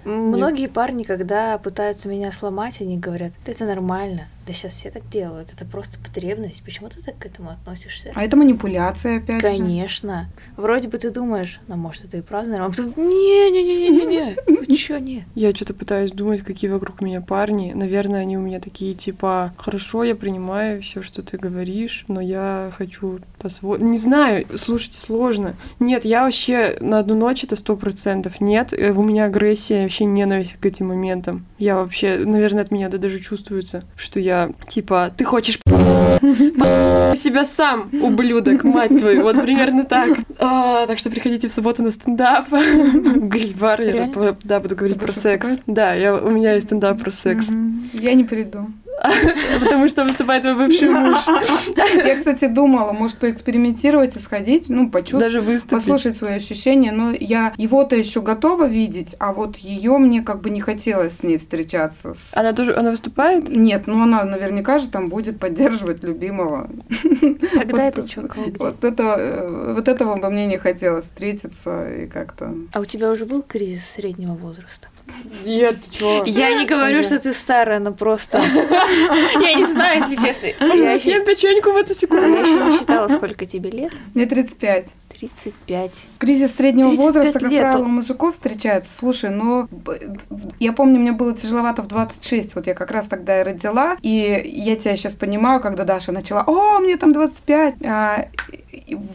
Многие парни, когда пытаются меня сломать, они говорят, «Да это нормально. Да сейчас все так делают. Это просто потребность. Почему ты так к этому относишься? А это манипуляция, опять же. Конечно. Вроде бы ты думаешь, ну, может, это и праздно, а потом, не-не-не-не-не, вы чё, нет. Я что-то пытаюсь думать, какие вокруг меня парни. Наверное, они у меня такие, типа, хорошо, я принимаю все, что ты говоришь, но я хочу по-своему... Не знаю, слушать сложно. Нет, я вообще на одну ночь это сто процентов нет. Э, У меня агрессия, вообще ненависть к этим моментам. Я вообще, наверное, от меня это даже чувствуется, что я, типа, ты хочешь себя сам, ублюдок, мать твою, вот примерно так. А, так что приходите в субботу на стендап. Гриль-бар, я да, буду говорить Ты про секс. выступать? Да, я, у меня есть стендап про секс. Я не приду. Потому что выступает твой бывший муж. Я, кстати, думала, может, поэкспериментировать и сходить, ну, почувствовать. Даже выступить. послушать свои ощущения, но я его-то еще готова видеть, а вот ее мне как бы не хотелось с ней встречаться. С- Она тоже, она выступает? Нет, ну она наверняка же там будет поддерживать любимого. Когда это где? Вот, этого, э, вот этого бы мне не хотелось встретиться и как-то... А у тебя уже был кризис среднего возраста? Нет, ты чё? Я не говорю, что ты старая, но просто... Я не знаю, если честно. Я Съем печеньку в эту я секунду. еще не считала, сколько тебе лет. Мне 35. 35. Кризис среднего 35 возраста, как лет. правило, у мужиков встречается. Слушай, но б- я помню, мне было тяжеловато в 26. Вот я как раз тогда и родила. И я тебя сейчас понимаю, когда Даша начала, о, мне там 25. А,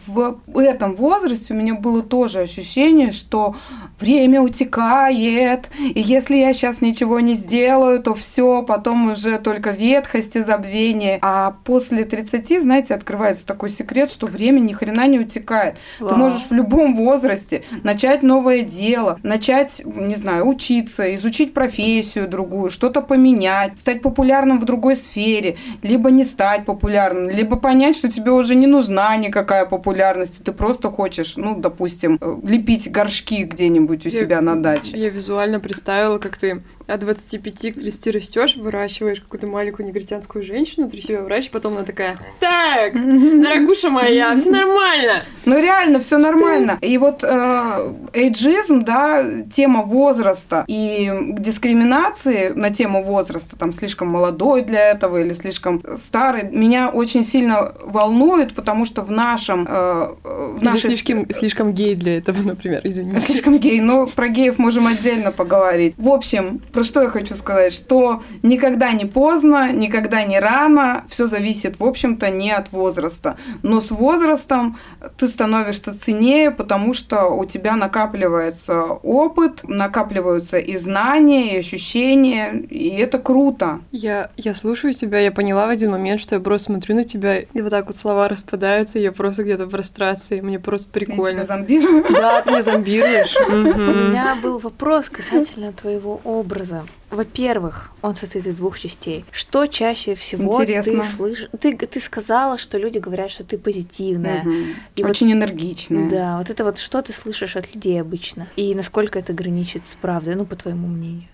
в этом возрасте у меня было тоже ощущение, что время утекает, и если я сейчас ничего не сделаю, то все, потом уже только ветхость и забвение. А после 30, знаете, открывается такой секрет, что время ни хрена не утекает. Ты Вау. можешь в любом возрасте начать новое дело, начать, не знаю, учиться, изучить профессию другую, что-то поменять, стать популярным в другой сфере, либо не стать популярным, либо понять, что тебе уже не нужна никакая популярность, и ты просто хочешь, ну, допустим, э, лепить горшки где-нибудь у Я- себя на даче. Я визуально представила, как ты от 25 к 30 растешь, выращиваешь какую-то маленькую негритянскую женщину, внутри себя выращиваешь, потом она такая, так, дорогуша моя, все нормально. Ну реально, все нормально. И вот э, эйджизм, да, тема возраста и дискриминации на тему возраста, там слишком молодой для этого или слишком старый, меня очень сильно волнует, потому что в нашем, э, в Или нашей слишком, слишком гей для этого, например, извините. Слишком гей, но про геев можем отдельно поговорить. В общем, про что я хочу сказать, что никогда не поздно, никогда не рано, все зависит, в общем-то, не от возраста. Но с возрастом ты становишься ценнее, потому что у тебя накапливается опыт, накапливаются и знания, и ощущения, и это круто. Я, я слушаю тебя, я поняла в один момент, что я просто смотрю на тебя, и вот так вот слова распадаются, и я просто где-то в прострации, мне просто Я тебя прикольно. зомбирую. Да, ты меня зомбируешь. У меня был вопрос касательно твоего образа. Во-первых, он состоит из двух частей. Что чаще всего Интересно. ты слышишь? Ты, ты сказала, что люди говорят, что ты позитивная. Мгм. И вот- Очень энергичная. Да, вот это вот что ты слышишь от людей обычно? И насколько это граничит с правдой, ну, по твоему мнению?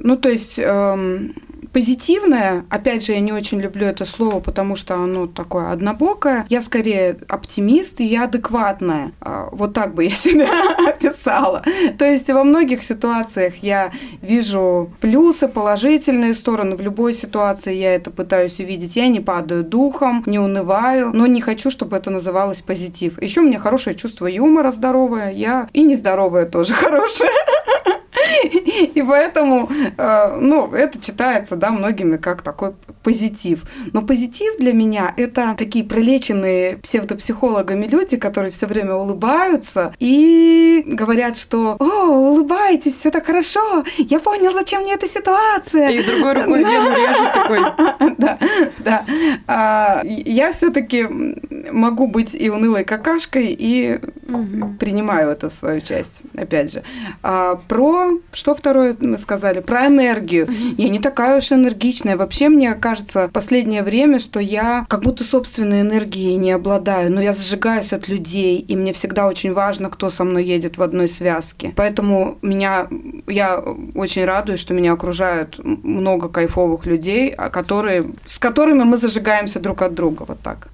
Ну, то есть эм, позитивное, опять же, я не очень люблю это слово, потому что оно такое однобокое. Я скорее оптимист, и я адекватная. А, Вот так бы я себя описала. То есть во многих ситуациях я вижу плюсы, положительные стороны. В любой ситуации я это пытаюсь увидеть. Я не падаю духом, не унываю, но не хочу, чтобы это называлось позитив. Еще у меня хорошее чувство юмора здоровое, я и нездоровое тоже хорошее. И поэтому, э, ну, это читается, да, многими как такой позитив. Но позитив для меня – это такие пролеченные псевдопсихологами люди, которые все время улыбаются и говорят, что «О, улыбайтесь, все так хорошо, я понял, зачем мне эта ситуация». И другой рукой вену режет такой. Да, да. А, Я все-таки могу быть и унылой какашкой, и принимаю это в свою часть, опять же. А, про, что второе мы сказали? Про энергию. Я не такая уж энергичная. Вообще, мне кажется, в последнее время, что я как будто собственной энергией не обладаю, но я зажигаюсь от людей, и мне всегда очень важно, кто со мной едет в одной связке. Поэтому меня, я очень радуюсь, что меня окружают много кайфовых людей, а которые, с которыми мы зажигаемся друг от друга, вот так.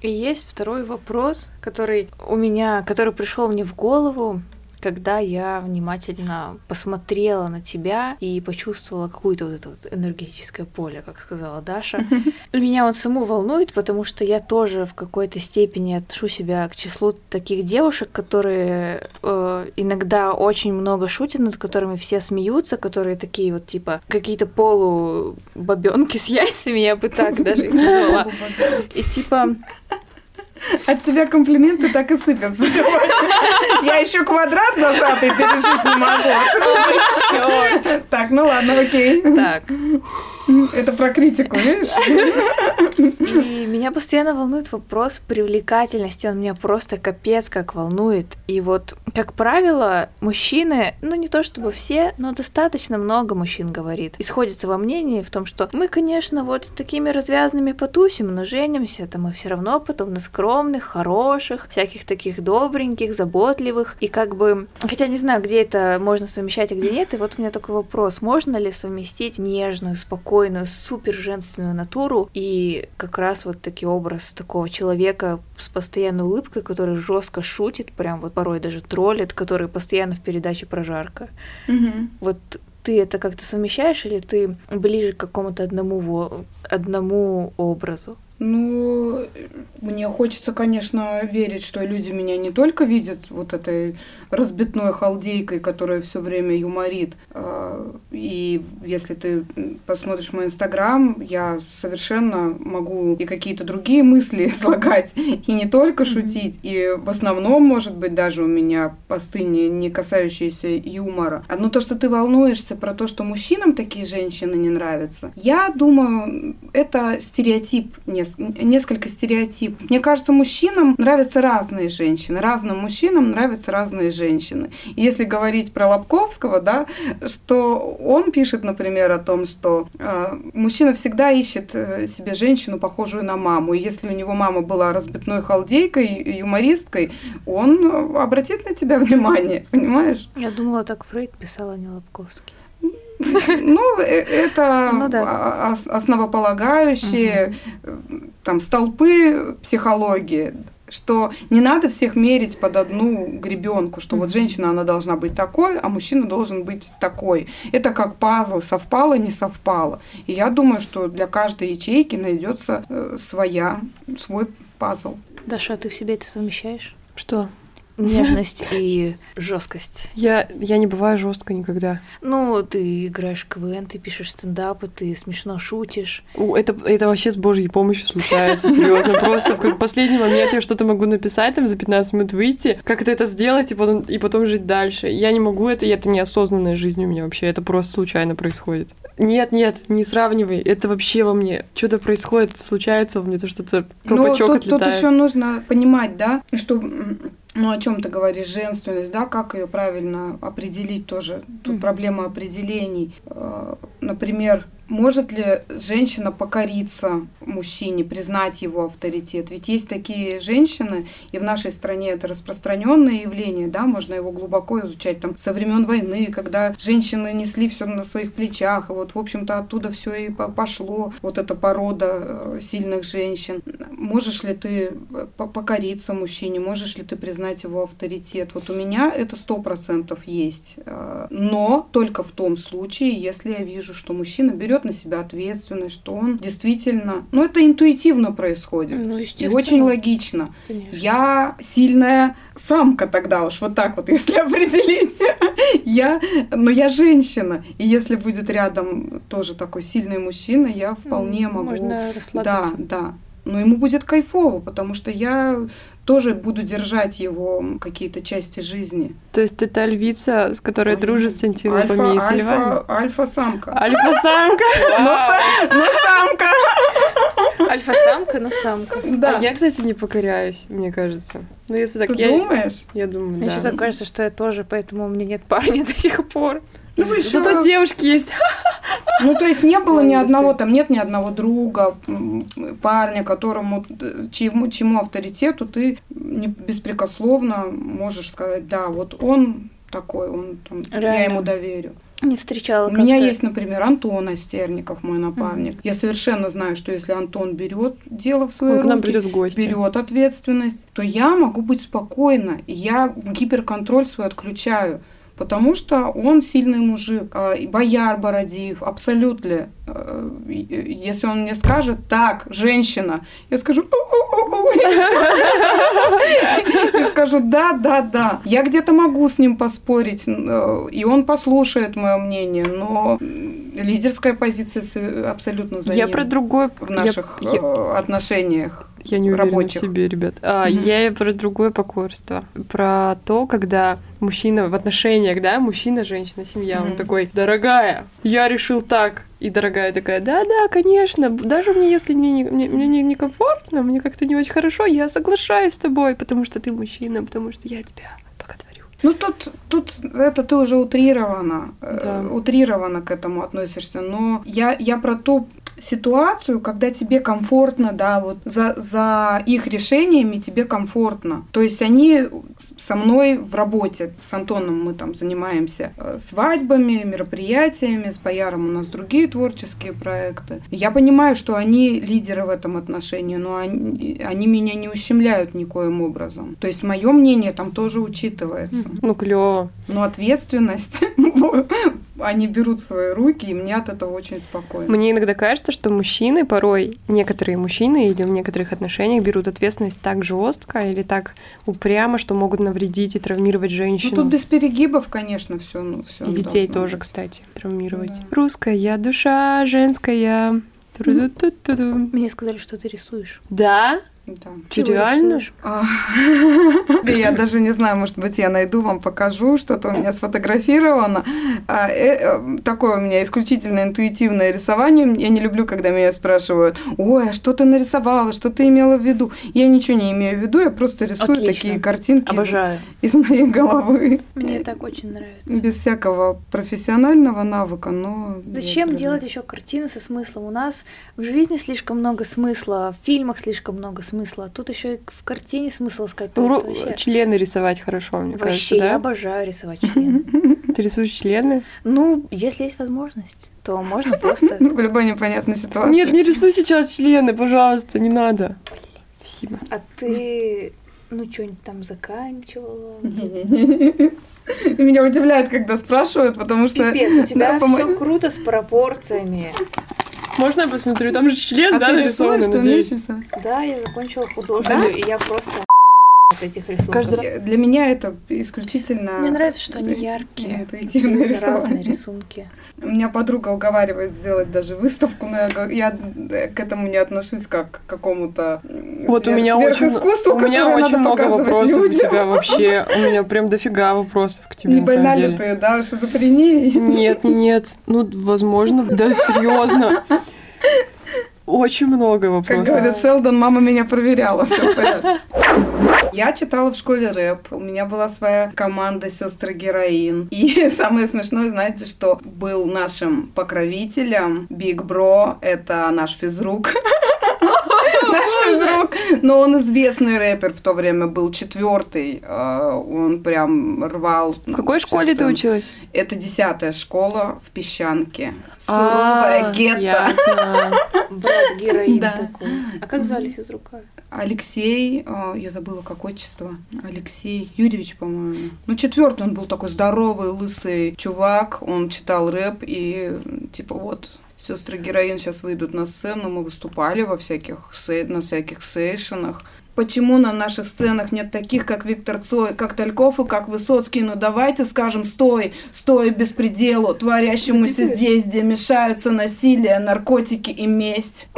И есть второй вопрос, который у меня, который пришел мне в голову когда я внимательно посмотрела на тебя и почувствовала какое-то вот это вот энергетическое поле, как сказала Даша. Меня он саму волнует, потому что я тоже в какой-то степени отношу себя к числу таких девушек, которые э, иногда очень много шутят, над которыми все смеются, которые такие вот типа какие-то полубабенки с яйцами, я бы так даже их назвала. И типа от тебя комплименты так и сыпятся сегодня. Я еще квадрат зажатый пережить не могу. Так, ну ладно, окей. Так. Это про критику, видишь? И меня постоянно волнует вопрос привлекательности. Он меня просто капец как волнует. И вот, как правило, мужчины, ну не то чтобы все, но достаточно много мужчин говорит. исходится во мнении в том, что мы, конечно, вот с такими развязанными потусим, но женимся, то мы все равно потом на скромных, хороших, всяких таких добреньких, заботливых. И как бы, хотя не знаю, где это можно совмещать, а где нет. И вот у меня такой вопрос. Можно ли совместить нежную, спокойную, супер женственную натуру и как раз вот таки образ такого человека с постоянной улыбкой, который жестко шутит, прям вот порой даже троллит, который постоянно в передаче прожарка. Угу. Вот ты это как-то совмещаешь или ты ближе к какому-то одному, одному образу? Ну, мне хочется, конечно, верить, что люди меня не только видят вот этой разбитной халдейкой, которая все время юморит. А, и если ты посмотришь мой инстаграм, я совершенно могу и какие-то другие мысли слагать, и не только шутить. И в основном, может быть, даже у меня посты не, не касающиеся юмора. А ну то, что ты волнуешься про то, что мужчинам такие женщины не нравятся, я думаю, это стереотип не несколько стереотип. Мне кажется, мужчинам нравятся разные женщины, разным мужчинам нравятся разные женщины. И если говорить про Лобковского, да, что он пишет, например, о том, что э, мужчина всегда ищет э, себе женщину, похожую на маму. И если у него мама была разбитной халдейкой, юмористкой, он обратит на тебя внимание, понимаешь? Я думала, так Фрейд писал, а не Лобковский. Ну, э, это ну, да. основополагающие угу. там столпы психологии что не надо всех мерить под одну гребенку, что вот женщина, она должна быть такой, а мужчина должен быть такой. Это как пазл, совпало, не совпало. И я думаю, что для каждой ячейки найдется э, своя, свой пазл. Даша, а ты в себе это совмещаешь? Что? Нежность и жесткость. Я, я не бываю жестко никогда. Ну, ты играешь в КВН, ты пишешь стендапы, ты смешно шутишь. Это, это вообще с божьей помощью случается, серьезно. Просто в последний момент я что-то могу написать, там за 15 минут выйти, как-то это сделать и потом, и потом жить дальше. Я не могу это, и это неосознанная жизнь у меня вообще, это просто случайно происходит. Нет, нет, не сравнивай, это вообще во мне. Что-то происходит, случается во мне, то что-то колпачок ну, тут, отлетает. Тут еще нужно понимать, да, что ну, о чем ты говоришь, женственность, да, как ее правильно определить тоже. Тут mm-hmm. проблема определений. Э, например, может ли женщина покориться мужчине, признать его авторитет? Ведь есть такие женщины, и в нашей стране это распространенное явление, да, можно его глубоко изучать там со времен войны, когда женщины несли все на своих плечах, и вот, в общем-то, оттуда все и пошло, вот эта порода э, сильных женщин. Можешь ли ты э, покориться мужчине, можешь ли ты признать его авторитет? Вот у меня это сто процентов есть, э, но только в том случае, если я вижу, что мужчина берет берет на себя ответственность, что он действительно... Ну, это интуитивно происходит. Ну, и очень логично. Конечно. Я сильная самка тогда уж, вот так вот, если определить. я, но я женщина. И если будет рядом тоже такой сильный мужчина, я вполне могу... Можно расслабиться. Да, да. Но ему будет кайфово, потому что я тоже буду держать его какие-то части жизни. То есть это львица, с которой Ой, дружит с антилопами альфа, и с альфа, альфа-самка. Альфа-самка. Но самка. Альфа-самка, но самка. Да. А я, кстати, не покоряюсь, мне кажется. Ну, если так, Ты я... думаешь? Я думаю, Мне да. сейчас кажется, что я тоже, поэтому у меня нет парня до сих пор. Ну, еще... Зато девушки есть. Ну, то есть не было ни одного, там нет ни одного друга, парня, которому, чему, чему авторитету ты не беспрекословно можешь сказать, да, вот он такой, он там, я ему доверю. Не встречала У меня есть, например, Антон Остерников, мой напарник. Я совершенно знаю, что если Антон берет дело в свои Он руки, придет в гости. берет ответственность, то я могу быть спокойна. Я гиперконтроль свой отключаю. Потому что он сильный мужик, а, бояр Бородиев, абсолютно. Э, и Если он мне скажет, так, женщина, я скажу, и скажу, да, да, да. Я где-то могу с ним поспорить, э, и он послушает мое мнение, но лидерская позиция с- абсолютно за Я ним про другое. в наших я- э, отношениях. Я не уверена рабочих. в себе, ребят. А, Мгм. Я про другое покорство. Про то, когда мужчина в отношениях, да, мужчина, женщина, семья, он Мгм. такой, дорогая, я решил так. И дорогая такая, да-да, конечно, даже мне, если мне, не- мне, мне не- некомфортно, мне как-то не очень хорошо, я соглашаюсь с тобой, потому что ты мужчина, потому что я тебя боготворю. Ну тут, тут это ты уже утрированно, э, Да. утрированно к этому относишься, но я, я про ту ситуацию, когда тебе комфортно, да, вот за, за их решениями тебе комфортно. То есть они со мной в работе, с Антоном мы там занимаемся э, свадьбами, мероприятиями, с Бояром у нас другие творческие проекты. Я понимаю, что они лидеры в этом отношении, но они, они меня не ущемляют никоим образом. То есть мое мнение там тоже учитывается. Ну, клево. Но ответственность они берут в свои руки, и мне от этого очень спокойно. Мне иногда кажется, что мужчины порой, некоторые мужчины или в некоторых отношениях берут ответственность так жестко или так упрямо, что могут навредить и травмировать Ну, женщину. тут без перегибов, конечно, все. Ну, всё И детей тоже, быть. кстати, травмировать. Да. Русская душа, женская. Мне сказали, что ты рисуешь. Да? Да. Ты Чего реально? А, Я даже не знаю, может быть, я найду, вам покажу, что-то у меня сфотографировано. А, э, э, Такое у меня исключительно интуитивное рисование. Я не люблю, когда меня спрашивают, ой, а что ты нарисовала, что ты имела в виду? Я ничего не имею в виду, я просто рисую Отлично. такие картинки из- Обожаю. из моей головы. Мне так очень нравится. Без всякого профессионального навыка, но... Зачем делать еще картины со смыслом? У нас в жизни слишком много смысла, в фильмах слишком много смысла. А тут еще и в картине смысл искать. то Ру- это вообще Члены рисовать хорошо, мне вообще кажется, я да? обожаю рисовать члены. Ты рисуешь члены? Ну, если есть возможность, то можно просто. Ну, в любой непонятной ситуации. Нет, не рисуй сейчас члены, пожалуйста, не надо. Спасибо. А ты, ну, что-нибудь там заканчивала? Не-не-не. Меня удивляет, когда спрашивают, потому что... Пипец, у тебя все круто с пропорциями. Можно я посмотрю? Там же член, А да, ты нарисован, рисуешь, что надеюсь. мечется? Да, я закончила художественную, и я просто от этих рисунков. Каждый Для меня это исключительно... Мне нравится, что они яркие. Интуитивное какие-то разные рисунки. У меня подруга уговаривает сделать даже выставку, но я, я к этому не отношусь как к какому-то Вот у свер- меня очень, сверхискусству, у меня очень много вопросов у людям. тебя вообще. У меня прям дофига вопросов к тебе, Не больна ли ты, да, шизофренией? Нет, нет. Ну, возможно, да, серьезно. Очень много Как вопросов. говорит Шелдон, мама меня проверяла, все в порядке. Я читала в школе рэп, у меня была своя команда сестры героин. И самое смешное, знаете, что был нашим покровителем Биг Бро, это наш физрук. Физрук. Но он известный рэпер в то время был, четвертый. Э, Он прям рвал. В какой школе ты училась? Это десятая школа в Песчанке. А, Суровая гетто. Брат героин такой. А как звали физрука? Алексей, а, я забыла, как отчество. Алексей Юрьевич, по-моему. Ну, четвертый он был такой здоровый, лысый чувак. Он читал рэп и типа вот сестры героин сейчас выйдут на сцену. Мы выступали во всяких на всяких сейшенах. Почему на наших сценах нет таких, как Виктор Цой, как Тальков и как Высоцкий? Ну давайте скажем «стой», «стой беспределу», творящемуся здесь, где мешаются насилие, наркотики и месть.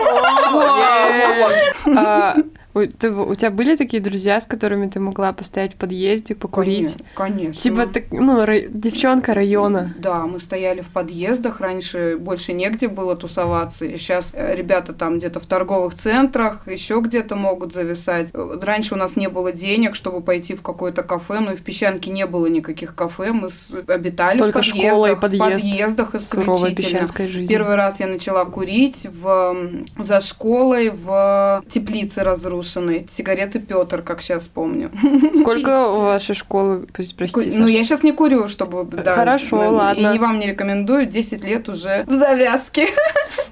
У, ты- у тебя были такие друзья, с которыми ты могла постоять в подъезде, покурить? Конечно. конечно. Типа, так, ну, ра- девчонка района. Да, мы стояли в подъездах, раньше больше негде было тусоваться, и сейчас ребята там где-то в торговых центрах, еще где-то могут зависать. Э, Раньше у нас не было денег, чтобы пойти в какое-то кафе, но и в Песчанке не было никаких кафе, мы обитали Только в школа и подъездах, подъезд. в подъездах исключительно. жизнь. Первый раз я начала курить в, за школой в теплице разрушенной. Грушиной, сигареты Петр, как сейчас помню. Сколько у вашей школы, простите, Ну, я сейчас не курю, чтобы... Да, Хорошо, да, ладно. И вам не рекомендую, 10 лет уже в завязке.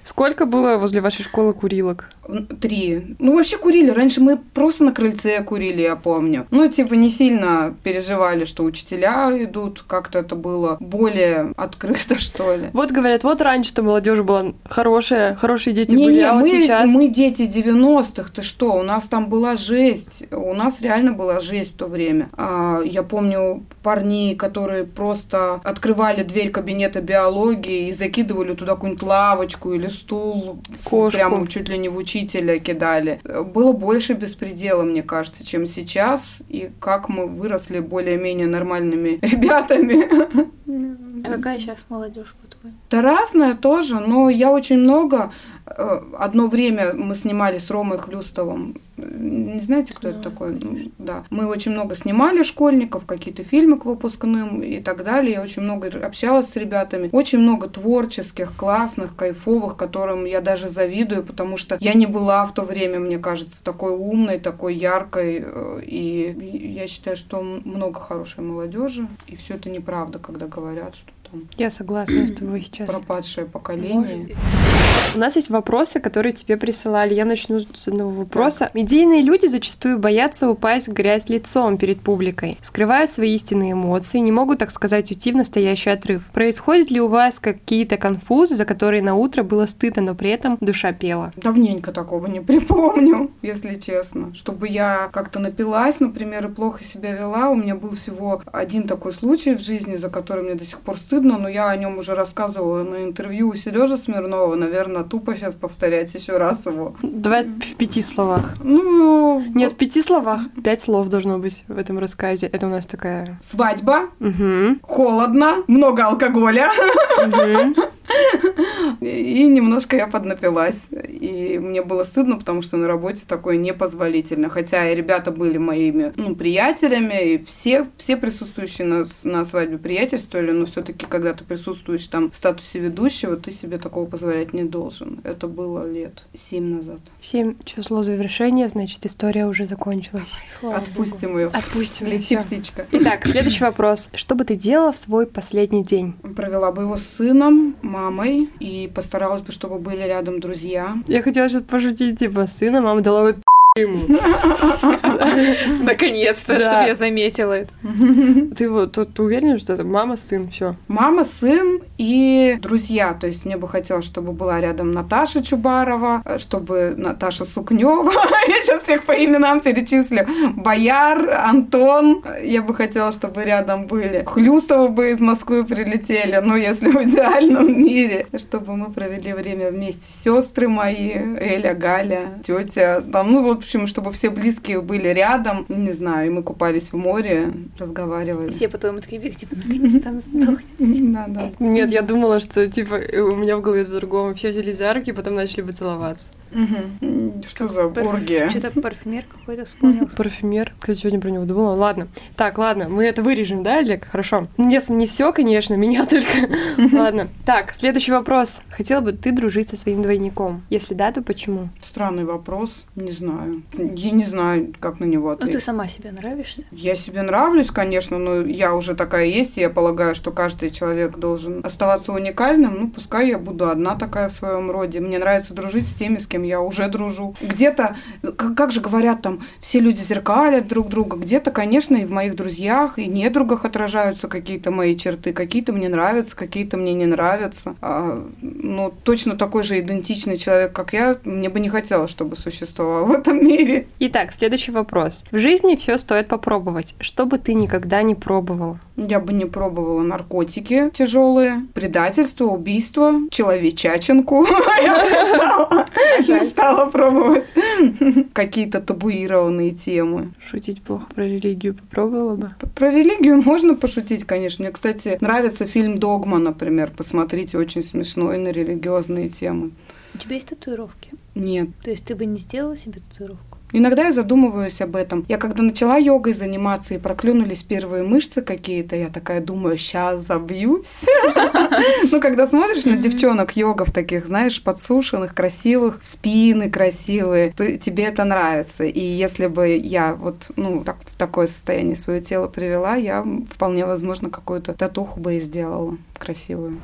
Сколько было возле вашей школы курилок? Три. Ну, вообще курили. Раньше мы просто на крыльце курили, я помню. Ну, типа, не сильно переживали, что учителя идут. Как-то это было более открыто, что ли. Вот говорят, вот раньше-то молодежь была хорошая, хорошие дети не, были, не, а вот мы, сейчас... мы дети 90-х, ты что? У нас там была жесть. У нас реально была жесть в то время. А, я помню парней, которые просто открывали дверь кабинета биологии и закидывали туда какую-нибудь лавочку или стул. Кошку. Прямо чуть ли не в учителя кидали. Было больше беспредела, мне кажется, чем сейчас. И как мы выросли более-менее нормальными ребятами. А какая сейчас молодежь? Да разное тоже, но я очень много... э, Одно время мы снимали с Ромой Хлюстовым. Не знаете, кто это Знаю, такой? Ну, конечно. Да. Мы очень много снимали школьников, какие-то фильмы к выпускным и так далее. Я очень много общалась с ребятами. Очень много творческих, классных, кайфовых, которым я даже завидую, потому что я не была в то время, мне кажется, такой умной, такой яркой. э, И я считаю, что много хорошей молодежи. И все это неправда, когда говорят, что там Я согласна с тобой сейчас. пропадшее поколение. У нас есть вопросы, которые тебе присылали. Я начну с одного вопроса. Идейные люди зачастую боятся упасть в грязь лицом перед публикой, скрывают свои истинные эмоции, не могут, так сказать, уйти в настоящий отрыв. Происходят ли у вас какие-то конфузы, за которые на утро было стыдно, но при этом душа пела? Давненько такого не припомню, если честно. Чтобы я как-то напилась, например, и плохо себя вела. У меня был всего один такой случай в жизни, за который мне до сих пор стыдно, но я о нем уже рассказывала на интервью у Сережи Смирнова. Наверное, тупо сейчас повторять еще раз его. Давай в пяти словах. Ну, Нет, в пяти словах. Пять слов должно быть в этом рассказе. Это у нас такая... свадьба, Угу. холодно, много алкоголя. Угу. И немножко я поднапилась. И мне было стыдно, потому что на работе такое непозволительно. Хотя и ребята были моими ну, приятелями, и все, все присутствующие на, на свадьбе приятельствовали, но все-таки, когда ты присутствуешь там в статусе ведущего, ты себе такого позволять не должен. Это было лет семь назад. Семь число завершения, значит, история уже закончилась. Слава Отпустим ее. Отпустим. Лети, всё. птичка. Итак, следующий вопрос. Что бы ты делала в свой последний день? Провела бы его с сыном, мамой, и постаралась бы, чтобы были рядом друзья. Я хотела сейчас пошутить, типа, сына мама дала бы ему. Наконец-то, чтобы я заметила это. Ты вот тут ты уверена, что это мама, сын, все. Мама, сын и друзья. То есть мне бы хотелось, чтобы была рядом Наташа Чубарова, чтобы Наташа Сукнева. Я сейчас всех по именам перечислю. Бояр, Антон. Я бы хотела, чтобы рядом были. Хлюстовы бы из Москвы прилетели, ну, если в идеальном мире. Чтобы мы провели время вместе. Сестры мои, Эля, Галя, тетя. Там, ну, в общем, чтобы все близкие были рядом. Не знаю, и мы купались в море, разговаривали. Все потом такие бег, типа, наконец-то она сдохнет. Да, да. Нет, я думала, что, типа, у меня в голове по-другому. Все взяли за руки, потом начали бы целоваться. Что за Парф- оргия? Что-то парфюмер какой-то вспомнился. Парфюмер. Кстати, сегодня про него думала. Ладно. Так, ладно, мы это вырежем, да, Олег? Хорошо. Ну, Нет, не все, конечно, меня только. Ладно. Так, следующий вопрос. Хотела бы ты дружить со своим двойником? Если да, то почему? Странный вопрос. Не знаю. Я не знаю, как на него Ну, ты ответить. сама себе нравишься? Я себе нравлюсь, конечно, но я уже такая есть, и я полагаю, что каждый человек должен оставаться уникальным. Ну, пускай я буду одна такая в своем роде. Мне нравится дружить с теми, с кем я уже дружу. Где-то, как, как же говорят там, все люди зеркалят друг друга. Где-то, конечно, и в моих друзьях, и недругах отражаются какие-то мои черты. Какие-то мне нравятся, какие-то мне не нравятся. А, но точно такой же идентичный человек, как я, мне бы не хотелось, чтобы существовал в этом мире. Итак, следующий вопрос. В жизни все стоит попробовать. Что бы ты никогда не пробовала? Я бы не пробовала наркотики тяжелые, предательство, убийство, человечаченку. Не стала пробовать какие-то табуированные темы. Шутить плохо про религию попробовала бы? Про религию можно пошутить, конечно. Мне, кстати, нравится фильм «Догма», например. Посмотрите, очень смешной на религиозные темы. У тебя есть татуировки? Нет, То есть ты бы не сделала себе татуировку? Иногда я задумываюсь об этом. Я когда начала йогой заниматься и проклюнулись первые мышцы какие-то, я такая думаю, сейчас забьюсь. Ну, когда смотришь на девчонок йогов таких, знаешь, подсушенных, красивых, спины красивые, тебе это нравится. И если бы я вот, ну, так, в такое состояние свое тело привела, я вполне возможно какую-то татуху бы и сделала красивую.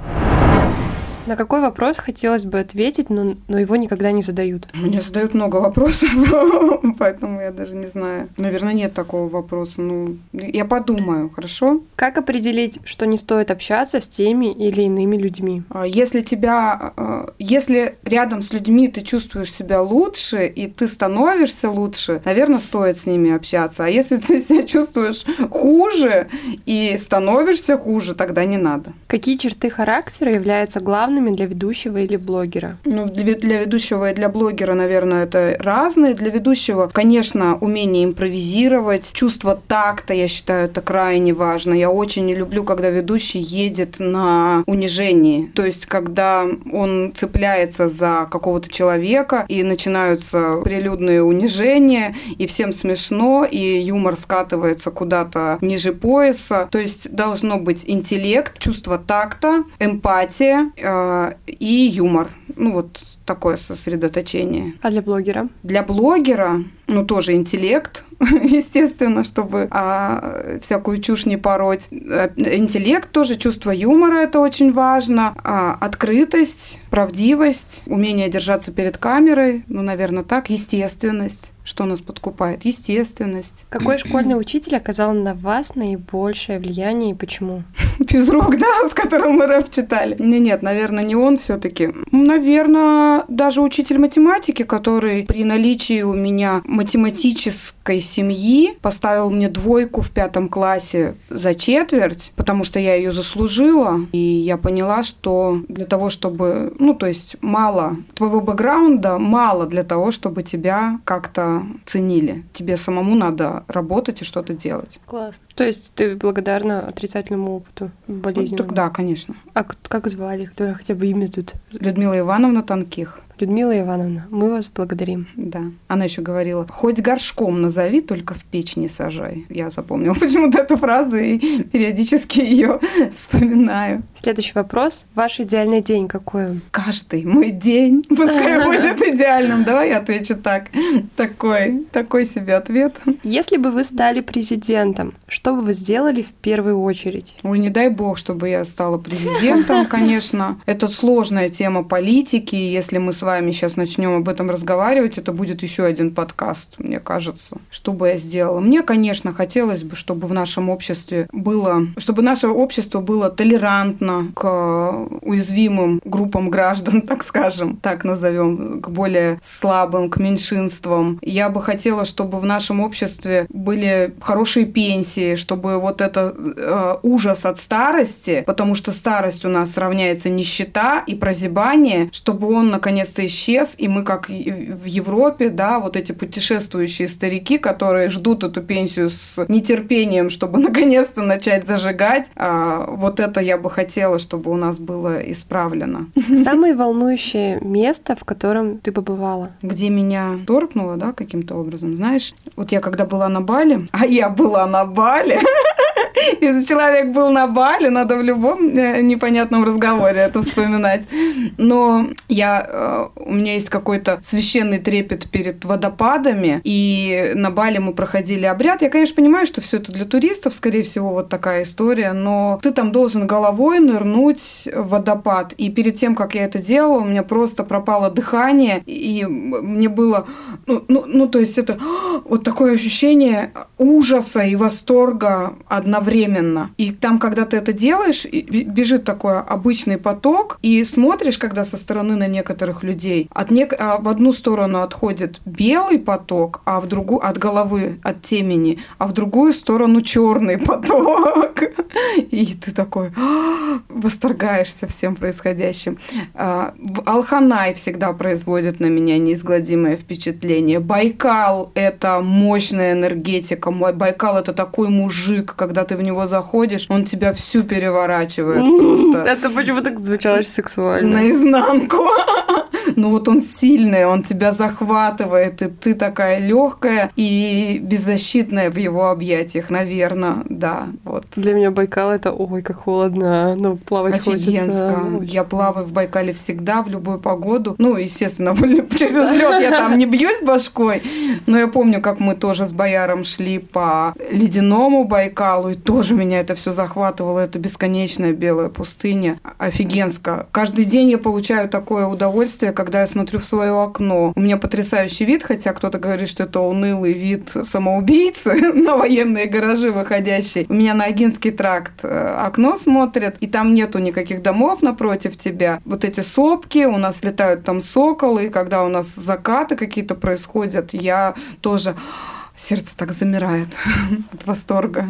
На какой вопрос хотелось бы ответить, но, но его никогда не задают? Мне задают много вопросов, поэтому я даже не знаю. Наверное, нет такого вопроса. Ну, я подумаю, хорошо? Как определить, что не стоит общаться с теми или иными людьми? А если тебя, а, если рядом с людьми ты чувствуешь себя лучше и ты становишься лучше, наверное, стоит с ними общаться. А если ты себя чувствуешь хуже и становишься хуже, тогда не надо. Какие черты характера являются главными главными для ведущего или блогера? Ну, для, ведущего и для блогера, наверное, это разные. Для ведущего, конечно, умение импровизировать, чувство такта, я считаю, это крайне важно. Я очень не люблю, когда ведущий едет на унижении. То есть, когда он цепляется за какого-то человека, и начинаются прилюдные унижения, и всем смешно, и юмор скатывается куда-то ниже пояса. То есть, должно быть интеллект, чувство такта, эмпатия, э, и юмор. Ну, вот такое сосредоточение. А для блогера? Для блогера, ну, тоже интеллект, естественно, чтобы а, всякую чушь не пороть. Э, интеллект тоже, чувство юмора, это очень важно. А, открытость, правдивость, умение держаться перед камерой, ну, наверное, так, естественность. Что нас подкупает? Естественность. Какой школьный учитель оказал на вас наибольшее влияние и почему? Физрук, да, с которым мы рэп читали. Не, нет, наверное, не он все таки Даже учитель математики, который при наличии у меня математической семьи поставил мне двойку в пятом классе за четверть, потому что я ее заслужила, и я поняла, что для того, чтобы, ну, то есть мало твоего бэкграунда, мало для того, чтобы тебя как-то ценили. Тебе самому надо работать и что-то делать. Класс. То есть ты благодарна отрицательному опыту болезненному? Да, конечно. А как звали? Кто хотя бы имя тут? Людмила Ивановна Танких. Людмила Ивановна, мы вас благодарим. Да. Она еще говорила, хоть горшком назови, только в печь не сажай. Я запомнила почему-то эту фразу и периодически ее вспоминаю. Следующий вопрос. Ваш идеальный день какой он? Каждый мой день пускай будет идеальным. Давай я отвечу так. Такой, такой себе ответ. Если бы вы стали президентом, что бы вы сделали в первую очередь? Ой, не дай бог, чтобы я стала президентом, конечно. Это сложная тема политики. Если мы с вами сейчас начнем об этом разговаривать, это будет еще один подкаст, мне кажется. Что бы я сделала? Мне, конечно, хотелось бы, чтобы в нашем обществе было, чтобы наше общество было толерантно к уязвимым группам граждан, так скажем, так назовем, к более слабым, к меньшинствам. Я бы хотела, чтобы в нашем обществе были хорошие пенсии, чтобы вот это э, ужас от старости, потому что старость у нас равняется нищета и прозябание, чтобы он наконец наконец-то исчез, и мы, как в Европе, да, вот эти путешествующие старики, которые ждут эту пенсию с нетерпением, чтобы наконец-то начать зажигать, а, вот это я бы хотела, чтобы у нас было исправлено. Самое волнующее место, в котором ты побывала? Где меня торкнуло, да, каким-то образом. Знаешь, вот я когда была на Бали, а я была на Бали, если человек был на Бали, надо в любом э, непонятном разговоре это вспоминать. Но я, э, у меня есть какой-то священный трепет перед водопадами, и на Бали мы проходили обряд. Я, конечно, понимаю, что все это для туристов, скорее всего, вот такая история, но ты там должен головой нырнуть в водопад. И перед тем, как я это делала, у меня просто пропало дыхание, и мне было, ну, ну, ну то есть это вот такое ощущение ужаса и восторга одновременно одновременно. И там, когда ты это делаешь, бежит такой обычный поток, и смотришь, когда со стороны на некоторых людей, от нек... а в одну сторону отходит белый поток, а в другую от головы, от темени, а в другую сторону черный поток. И ты такой восторгаешься всем происходящим. А, Алханай всегда производит на меня неизгладимое впечатление. Байкал – это мощная энергетика. Байкал – это такой мужик, когда ты в него заходишь, он тебя всю переворачивает просто. Это почему так звучало сексуально. Наизнанку. ну вот он сильный, он тебя захватывает, и ты такая легкая и беззащитная в его объятиях, наверное, да, вот. Для меня Байкал это, ой, как холодно, ну, плавать Офигенско. хочется. Я плаваю в Байкале всегда, в любую погоду. Ну, естественно, через лед я там не бьюсь башкой, но я помню, как мы тоже с Бояром шли по ледяному Байкалу, и тоже меня это все захватывало. Это бесконечная белая пустыня. Офигенско. Каждый день я получаю такое удовольствие, когда я смотрю в свое окно. У меня потрясающий вид, хотя кто-то говорит, что это унылый вид самоубийцы на военные гаражи выходящий. У меня на Агинский тракт э, окно смотрит, и там нету никаких домов напротив тебя. Вот эти сопки, у нас летают там соколы, и когда у нас закаты какие-то происходят, я тоже сердце так замирает от восторга.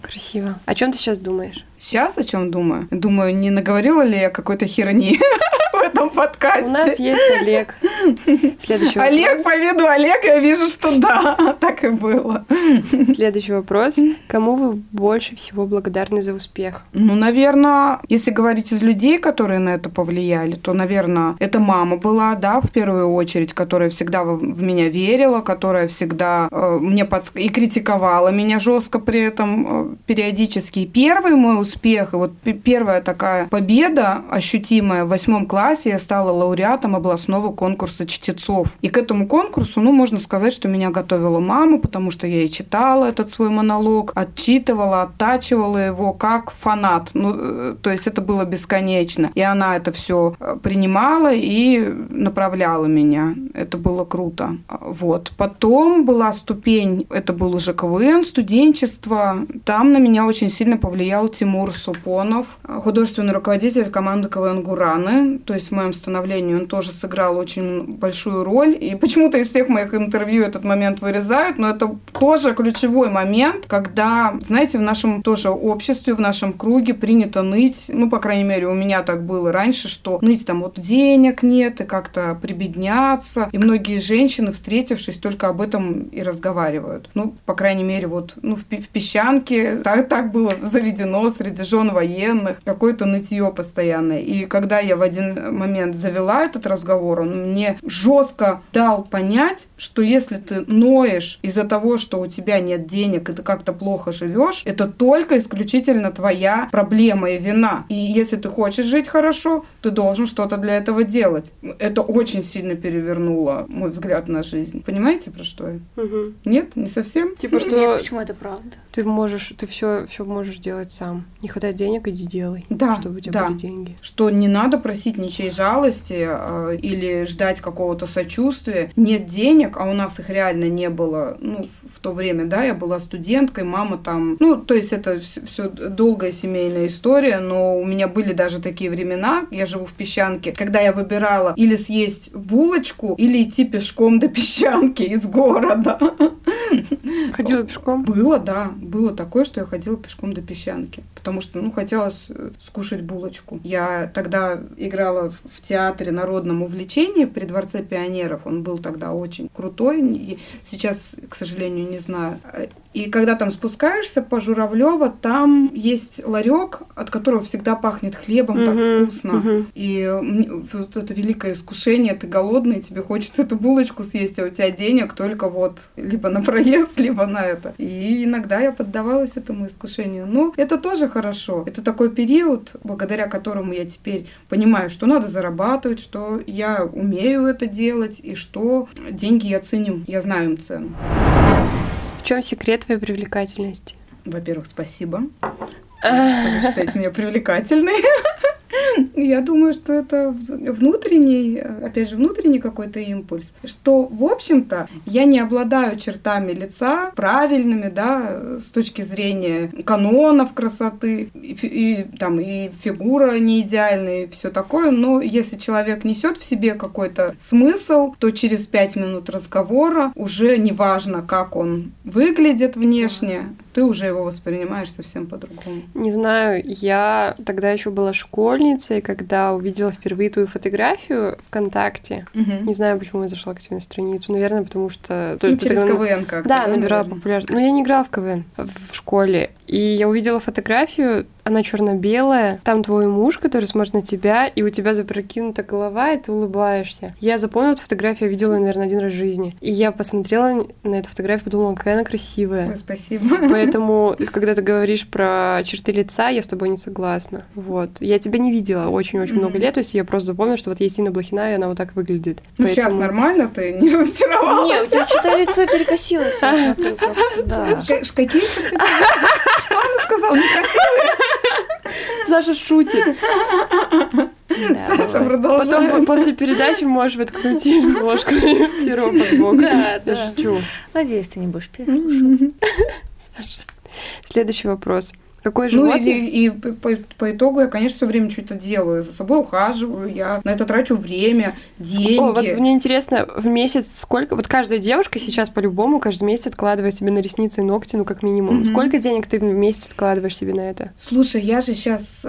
Красиво. О чем ты сейчас думаешь? Сейчас о чем думаю? Думаю, не наговорила ли я какой-то херни этом подкасте? У нас есть Олег. Следующий вопрос. Олег, по виду Олег, я вижу, что да, так и было. Следующий вопрос. Кому вы больше всего благодарны за успех? Ну, наверное, если говорить из людей, которые на это повлияли, то, наверное, это мама была, да, в первую очередь, которая всегда в, меня верила, которая всегда э, мне подск... и критиковала меня жестко при этом э, периодически. И первый мой успех, и вот первая такая победа ощутимая в восьмом классе, я стала лауреатом областного конкурса чтецов. И к этому конкурсу, ну, можно сказать, что меня готовила мама, потому что я и читала этот свой монолог, отчитывала, оттачивала его как фанат. Ну, э, то есть это было бесконечно. И она это все принимала и направляла меня. Это было круто. Вот. Потом была ступень, это был уже КВН, студенчество. Там на меня очень сильно повлиял Тимур Супонов, художественный руководитель команды КВН «Гураны». То есть в моем становлении он тоже сыграл очень большую роль. И почему-то из всех моих интервью этот момент вырезают, но это тоже ключевой момент, когда, знаете, в нашем тоже обществе, в нашем круге принято ныть, ну, по крайней мере, у меня так было раньше, что ныть там вот денег нет, и как-то прибедняться. И многие женщины, встретившись, только об этом и разговаривают. Ну, по крайней мере, вот ну, в, в песчанке так, так было заведено среди жен военных, какое-то нытье постоянное. И когда я в один момент завела этот разговор, он мне жестко дал понять, что если ты ноешь из-за того, что у тебя нет денег, и ты как-то плохо живешь, это только исключительно твоя проблема и вина. И если ты хочешь жить хорошо, ты должен что-то для этого делать. Это очень сильно перевернуло мой взгляд на жизнь. Понимаете, про что я? Угу. Нет, не совсем? Типа, что Нет, почему это правда? Ты можешь, ты все, все можешь делать сам. Не хватает денег, иди делай. Да, Чтобы у тебя да. были деньги. Что не надо просить ничьей жалости э, или ждать какого-то сочувствия. Нет денег, а у нас их реально не было. Ну, в, в то время, да, я была студенткой, мама там... Ну, то есть это все долгая семейная история, но у меня были даже такие времена, я живу в песчанке, когда я выбирала или съесть булочку, или идти пешком до песчанки из города. Ходила пешком? Было, да. Было такое, что я ходила пешком до песчанки. Потому что, ну, хотелось э, скушать булочку. Я тогда играла в театре народном увлечении при Дворце пионеров. Он был тогда очень крутой. И Сейчас, к сожалению, не знаю. И когда там спускаешься по Журавлева, там есть ларек, от которого всегда пахнет хлебом, так Мгм, вкусно. мгм. И вот это великое искушение, ты голодный, тебе хочется эту булочку съесть, а у тебя денег только вот либо на проезд, либо на это. И иногда я поддавалась этому искушению. Но это тоже хорошо. Это такой период, благодаря которому я теперь понимаю, что надо зарабатывать, что я умею это делать, и что деньги я ценю, я знаю им цену. В чем секрет твоей привлекательности? Во-первых, спасибо, что вы считаете меня привлекательной. Я думаю, что это внутренний, опять же, внутренний какой-то импульс, что, в общем-то, я не обладаю чертами лица правильными, да, с точки зрения канонов красоты, и, и там и фигура не идеальная, и все такое, но если человек несет в себе какой-то смысл, то через пять минут разговора уже неважно, как он выглядит внешне, ты уже его воспринимаешь совсем по-другому. Не знаю, я тогда еще была школьницей, когда увидела впервые твою фотографию ВКонтакте. Не знаю, почему я зашла к тебе на страницу. Наверное, потому что... Ну, ты через тогда- КВН как-то. Да, набирала наверное? популярность. Но я не играла в КВН в школе. И я увидела фотографию, она черно-белая. Там твой муж, который смотрит на тебя, и у тебя запрокинута голова, и ты улыбаешься. Я запомнила эту фотографию, я видела ее, наверное, один раз в жизни. И я посмотрела на эту фотографию, подумала, какая она красивая. Ой, Спасибо. Поэтому, когда ты говоришь про черты лица, я с тобой не согласна. Вот. Я тебя не видела очень-очень много Мгм. лет, то есть я просто запомнила, что вот есть Инна Блохина, и она вот так выглядит. Ну, сейчас Поэтому- нормально, ты не разочаровалась? Не, у тебя что-то лицо перекосилось, я смотрю, как-то, да. Какие черты? Что она сказала? Некрасивые? Саша шутит. Да, Саша, продолжай. Потом после передачи можешь воткнуть ей ложку перо под бок. Да, да. шучу. Надеюсь, ты не будешь переслушивать. Следующий вопрос. Какое Ну животное... и, и по, по- итогу я, конечно, все время что-то делаю. За собой ухаживаю, я на это трачу время, деньги. О, вот мне интересно, в месяц сколько... Вот каждая девушка сейчас по-любому каждый месяц откладывает себе на ресницы и ногти, ну, как минимум. Мгм. Сколько денег ты в месяц откладываешь себе на это? Слушай, я же сейчас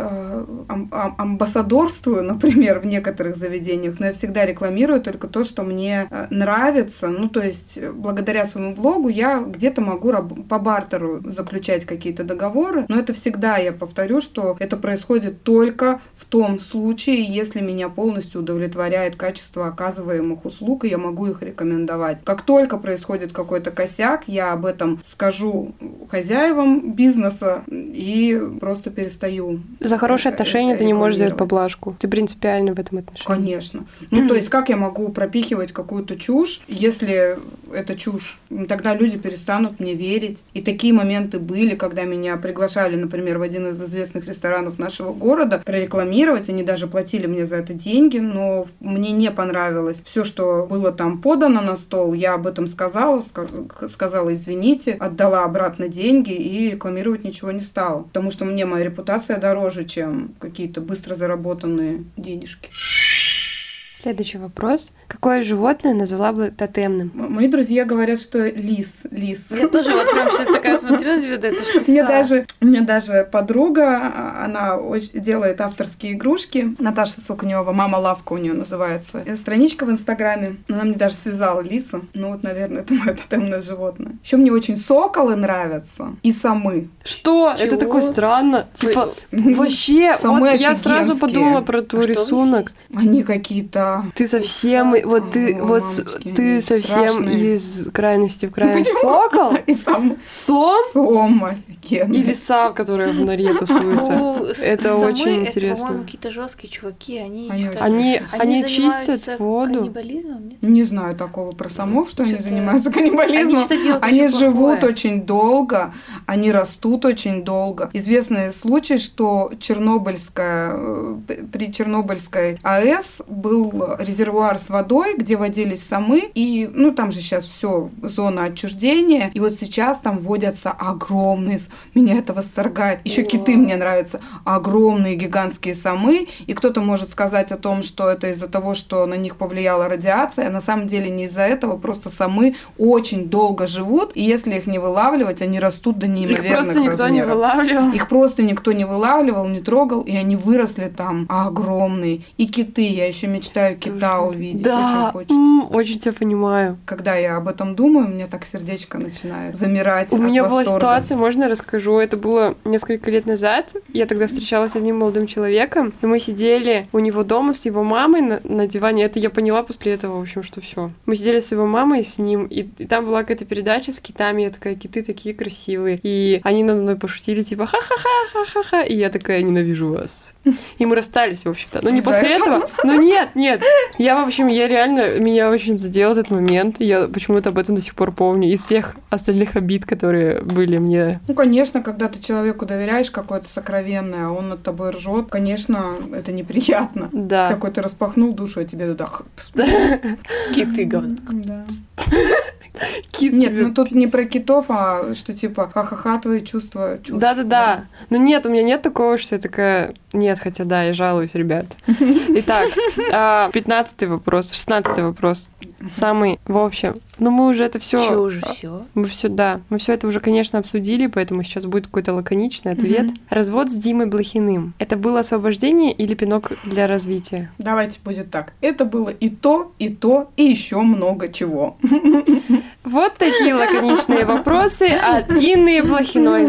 амбассадорствую, например, в некоторых заведениях, но я всегда рекламирую только то, что мне э, нравится. Ну, то есть, э, благодаря своему блогу я где-то могу раб- по бартеру заключать какие-то договоры, но это всегда, я повторю, что это происходит только в том случае, если меня полностью удовлетворяет качество оказываемых услуг, и я могу их рекомендовать. Как только происходит какой-то косяк, я об этом скажу хозяевам бизнеса и просто перестаю. За хорошие э, отношения э, ты не можешь взять рекламировать. поблажку. Ты принципиальный в этом отношении. Конечно. Ну, то есть, как я могу пропихивать какую-то чушь, если это чушь? Тогда люди перестанут мне верить. И такие моменты были, когда меня приглашали, например, в один из известных ресторанов нашего города прорекламировать. Они даже платили мне за это деньги, но мне не понравилось все, что было там подано на стол. Я об этом сказала, ска- сказала извините, отдала обратно деньги и рекламировать ничего не стала. Потому что мне моя репутация дороже, чем какие-то быстро заработанные денежки. Следующий вопрос. Какое животное назвала бы тотемным? Мои друзья говорят, что лис, лис. Я тоже вот прям сейчас такая смотрю на тебя, да это ж Мне даже, у меня даже подруга, а, она делает авторские игрушки. Наташа Сукунева, мама лавка у нее называется. Э, Страничка в Инстаграме. Она мне даже связала лиса. Ну вот, наверное, это мое тотемное животное. Еще мне очень соколы нравятся и самы. Что? Это Чего? такое странно. Типа, вообще, вот я сразу подумала про а твой них рисунок. Они какие-то... Ты совсем, Ой, вот ты, вот ты совсем страшные. из крайности в крайность. Сокол? И сам... Сом? Сом офигенный. Или сав, которая в норе тусуется? Ну, Это очень Это, интересно. по-моему, какие-то жесткие чуваки, они Они Они, они чистят воду. Не знаю такого про самов, что они занимаются каннибализмом. Они что делают Они очень живут плохое. очень долго, они растут очень долго. Известный случай, что Чернобыльская, э, при Чернобыльской АЭС был резервуар с водой, где водились самы, и, ну, там же сейчас все зона отчуждения, и вот сейчас там водятся огромные, меня это восторгает. Еще киты мне нравятся, огромные гигантские самы, и кто-то может сказать о том, что это из-за того, что на них повлияла радиация, а на самом деле не из-за этого, просто самы очень долго живут, и если их не вылавливать, они растут до Их неимоверных просто никто не размеров. вылавливал. Их просто никто не вылавливал, не трогал, и они выросли там огромные. И киты, я еще мечтаю кита Тоже. увидеть, Да, очень хочется. очень тебя понимаю. Когда я об этом думаю, у меня так сердечко начинает замирать У меня была ситуация, можно я расскажу? Это было несколько лет назад. Я тогда встречалась с одним молодым человеком, и мы сидели у него дома с его мамой на, на диване. Это я поняла после этого, в общем, что все. Мы сидели с его мамой, с ним, и, и там была какая-то передача с китами. Я такая, киты такие красивые. И они надо мной пошутили, типа, ха-ха-ха, ха-ха-ха. И я такая, ненавижу вас. И мы расстались, в общем-то. Но не после этого? Ну нет, нет. Я, в общем, я реально, меня очень задел этот момент. Я почему-то об этом до сих пор помню. Из всех остальных обид, которые были мне. Ну, конечно, когда ты человеку доверяешь какое-то сокровенное, а он над тобой ржет, конечно, это неприятно. Да. Такой ты распахнул душу, а тебе туда... х- Киты говно. Да. Кит Нет, тебе- ну тут не про китов, а что типа ха-ха-ха, твои чувства, чушь. Да-да-да. Ну нет, у меня нет такого, что я такая... Нет, хотя да, я жалуюсь, ребят. Итак, а, пятнадцатый вопрос, шестнадцатый вопрос. Самый, в общем, ну мы уже это все... уже все? Мы все, да, мы все это уже, конечно, обсудили, поэтому сейчас будет какой-то лаконичный ответ. Мгм. Развод с Димой Блохиным. Это было освобождение или пинок для развития? Давайте будет так. Это было и то, и то, и еще много чего. Вот такие лаконичные вопросы от Инны Блохиной.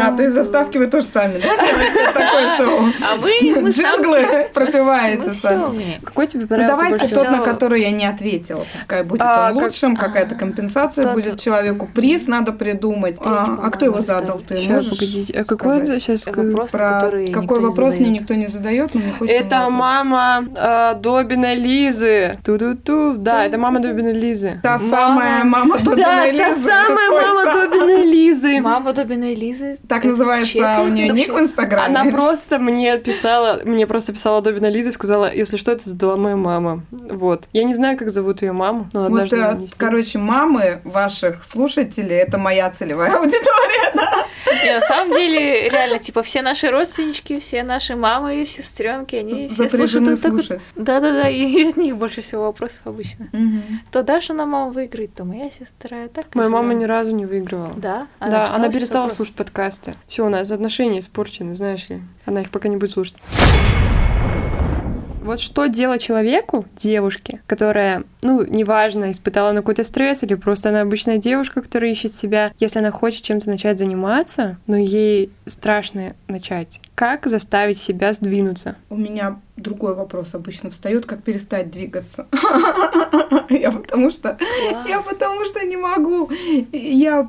А ты заставки вы тоже сами, да? Такое шоу. А вы, Джинглы пропиваете сами. Какой тебе Ну, понравился давайте больше тот, всего? на который я не ответила. Пускай будет А, он как- лучшим, какая-то компенсация Тот- будет человеку. Приз надо придумать. А, Третий, а кто его задал? да. Ты Щас, можешь погодите. А какой это сказать? сейчас? Вопрос, Про какой вопрос мне никто не задает, но мне хочется Это мама э, Добиной Лизы. Ту-ту-ту. Да, это мама Добиной Лизы. Та самая мама Да, Добиной та Лизы. самая мама. Добиной Лизы. Мама Добиной Лизы. Так называется у нее ник в Инстаграме. Она просто мне писала, мне просто писала Добина Лиза и сказала, если что, это задала моя мама. Вот. Я не знаю, как зовут ее маму, но Вот, однажды э, она мне короче, мамы ваших слушателей это моя целевая аудитория, да? Не, на самом деле, реально, типа, все наши родственнички, все наши мамы, сестренки, они все слушают вот вот. слушать. Да-да-да, и от них больше всего вопросов обычно. То Даша на маму выиграет, то моя сестра. Так и Моя мама ни разу не выигрывала. Да? да, она перестала слушать подкасты. Все, у нас отношения испорчены, знаешь ли. Она их пока не будет слушать. Вот что делать человеку, девушке, которая, ну, неважно, испытала на какой-то стресс или просто она обычная девушка, которая ищет себя, если она хочет чем-то начать заниматься, но ей страшно начать. Как заставить себя сдвинуться? У меня другой вопрос обычно встает, как перестать двигаться. Я потому что Я потому что не могу. Я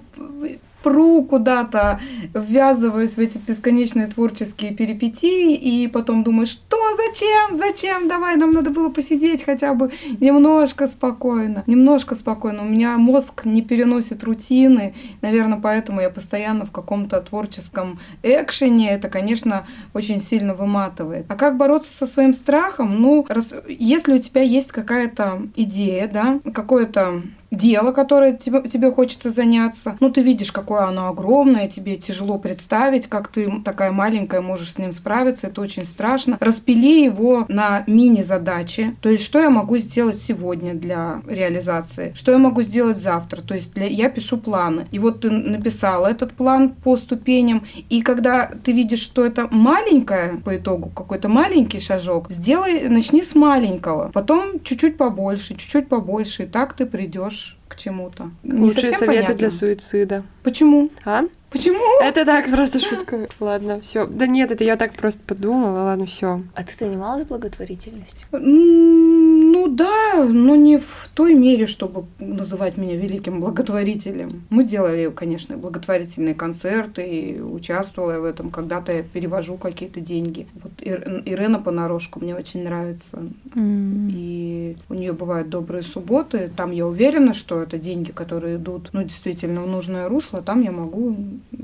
пру куда-то, ввязываюсь в эти бесконечные творческие перипетии, и потом думаю, что, зачем, зачем, давай, нам надо было посидеть хотя бы немножко спокойно, немножко спокойно. У меня мозг не переносит рутины, наверное, поэтому я постоянно в каком-то творческом экшене, это, конечно, очень сильно выматывает. А как бороться со своим страхом? Ну, раз- если у тебя есть какая-то идея, да, какое-то дело, которое тебе, тебе хочется заняться. Ну, ты видишь, какое оно огромное, тебе тяжело представить, как ты такая маленькая можешь с ним справиться, это очень страшно. Распили его на мини-задачи, то есть, что я могу сделать сегодня для реализации, что я могу сделать завтра, то есть, для... я пишу планы. И вот ты написала этот план по ступеням, и когда ты видишь, что это маленькое по итогу, какой-то маленький шажок, сделай, начни с маленького, потом чуть-чуть побольше, чуть-чуть побольше, и так ты придешь Deus к чему-то. Не Лучшие советы понятно. для суицида. Почему? А? Почему? Это так, просто шутка. Ладно, все. Да нет, это я так просто подумала. Ладно, все. А ты занималась благотворительностью? Ну да, но не в той мере, чтобы называть меня великим благотворителем. Мы делали, конечно, благотворительные концерты, и участвовала я в этом. Когда-то я перевожу какие-то деньги. Вот Ир- Ирена Понарошку мне очень нравится. И у нее бывают добрые субботы. Там я уверена, что это деньги, которые идут, ну, действительно, в нужное русло. Там я могу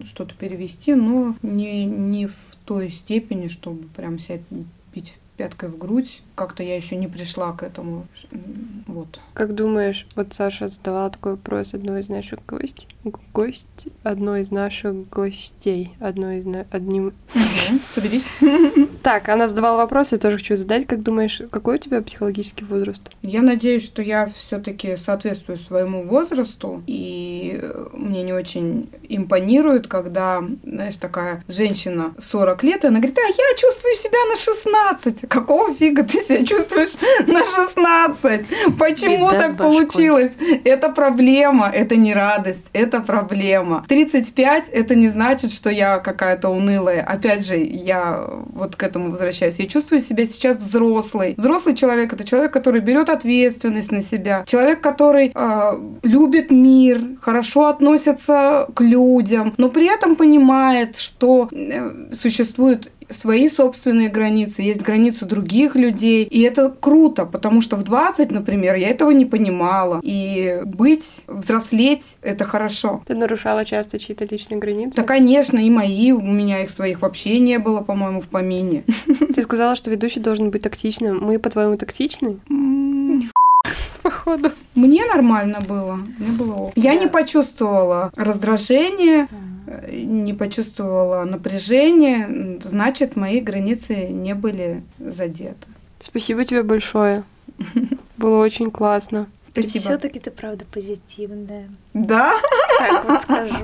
что-то перевести, но не, не в той степени, чтобы прям себя бить пяткой в грудь. Как-то я еще не пришла к этому. Вот. Как думаешь, вот Саша задавала такой вопрос одной из наших гостей. Гость, одной из наших гостей. Одной из на... одним. Соберись. Так, она задавала вопрос, я тоже хочу задать. Как думаешь, какой у тебя психологический возраст? Я надеюсь, что я все-таки соответствую своему возрасту, и э, мне не очень импонирует, когда, знаешь, такая женщина 40 лет, и она говорит, а я чувствую себя на 16. Какого фига ты себя чувствуешь на 16? Почему Беда так получилось? Это проблема, это не радость, это проблема. 35 это не значит, что я какая-то унылая. Опять же, я вот к этому возвращаюсь. Я чувствую себя сейчас взрослой. Взрослый человек это человек, который берет ответственность на себя. Человек, который э, любит мир, хорошо относится к людям, но при этом понимает, что э, существует свои собственные границы, есть границы других людей. И это круто, потому что в 20, например, я этого не понимала. И быть, взрослеть, это хорошо. Ты нарушала часто чьи-то личные границы? Да, конечно, и мои, у меня их своих вообще не было, по-моему, в помине. Ты сказала, что ведущий должен быть тактичным. Мы, по-твоему, тактичны? Походу. Мне нормально было. Мне было. Я не почувствовала раздражения, э, не почувствовала напряжения, значит, мои границы не были задеты. Спасибо тебе большое. Было очень классно. Спасибо. Все-таки ты правда позитивная. Да? Так вот скажу.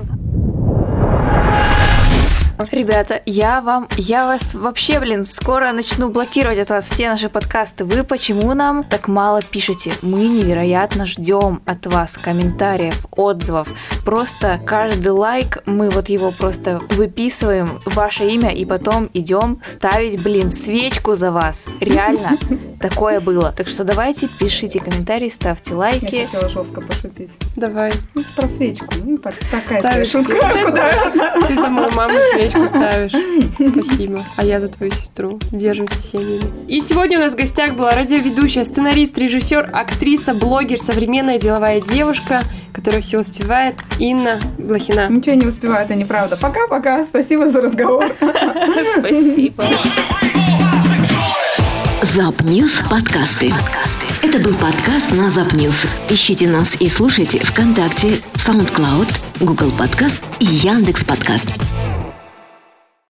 Ребята, я вам, я вас вообще, блин, скоро начну блокировать от вас все наши подкасты. Вы почему нам так мало пишете? Мы невероятно ждем от вас комментариев, отзывов. Просто каждый лайк, мы вот его просто выписываем, ваше имя, и потом идем ставить, блин, свечку за вас. Реально, такое было. Так что давайте, пишите комментарии, ставьте Я лайки. хотела жестко пошутить. Давай. Ну, про свечку. Ну, так- такая. Куда? Ты за мою маму свечку ставишь. Спасибо. А я за твою сестру. Держимся семьями. И сегодня у нас в гостях была радиоведущая, сценарист, режиссер, актриса, блогер, современная деловая девушка, которая все успевает, Инна Блохина. Ничего не успеваю, это неправда. Пока-пока. Спасибо за разговор. Спасибо. Запньюз подкасты. Это был подкаст на Запньюз. Ищите нас и слушайте ВКонтакте, SoundCloud, Google Подкаст и Яндекс Подкаст.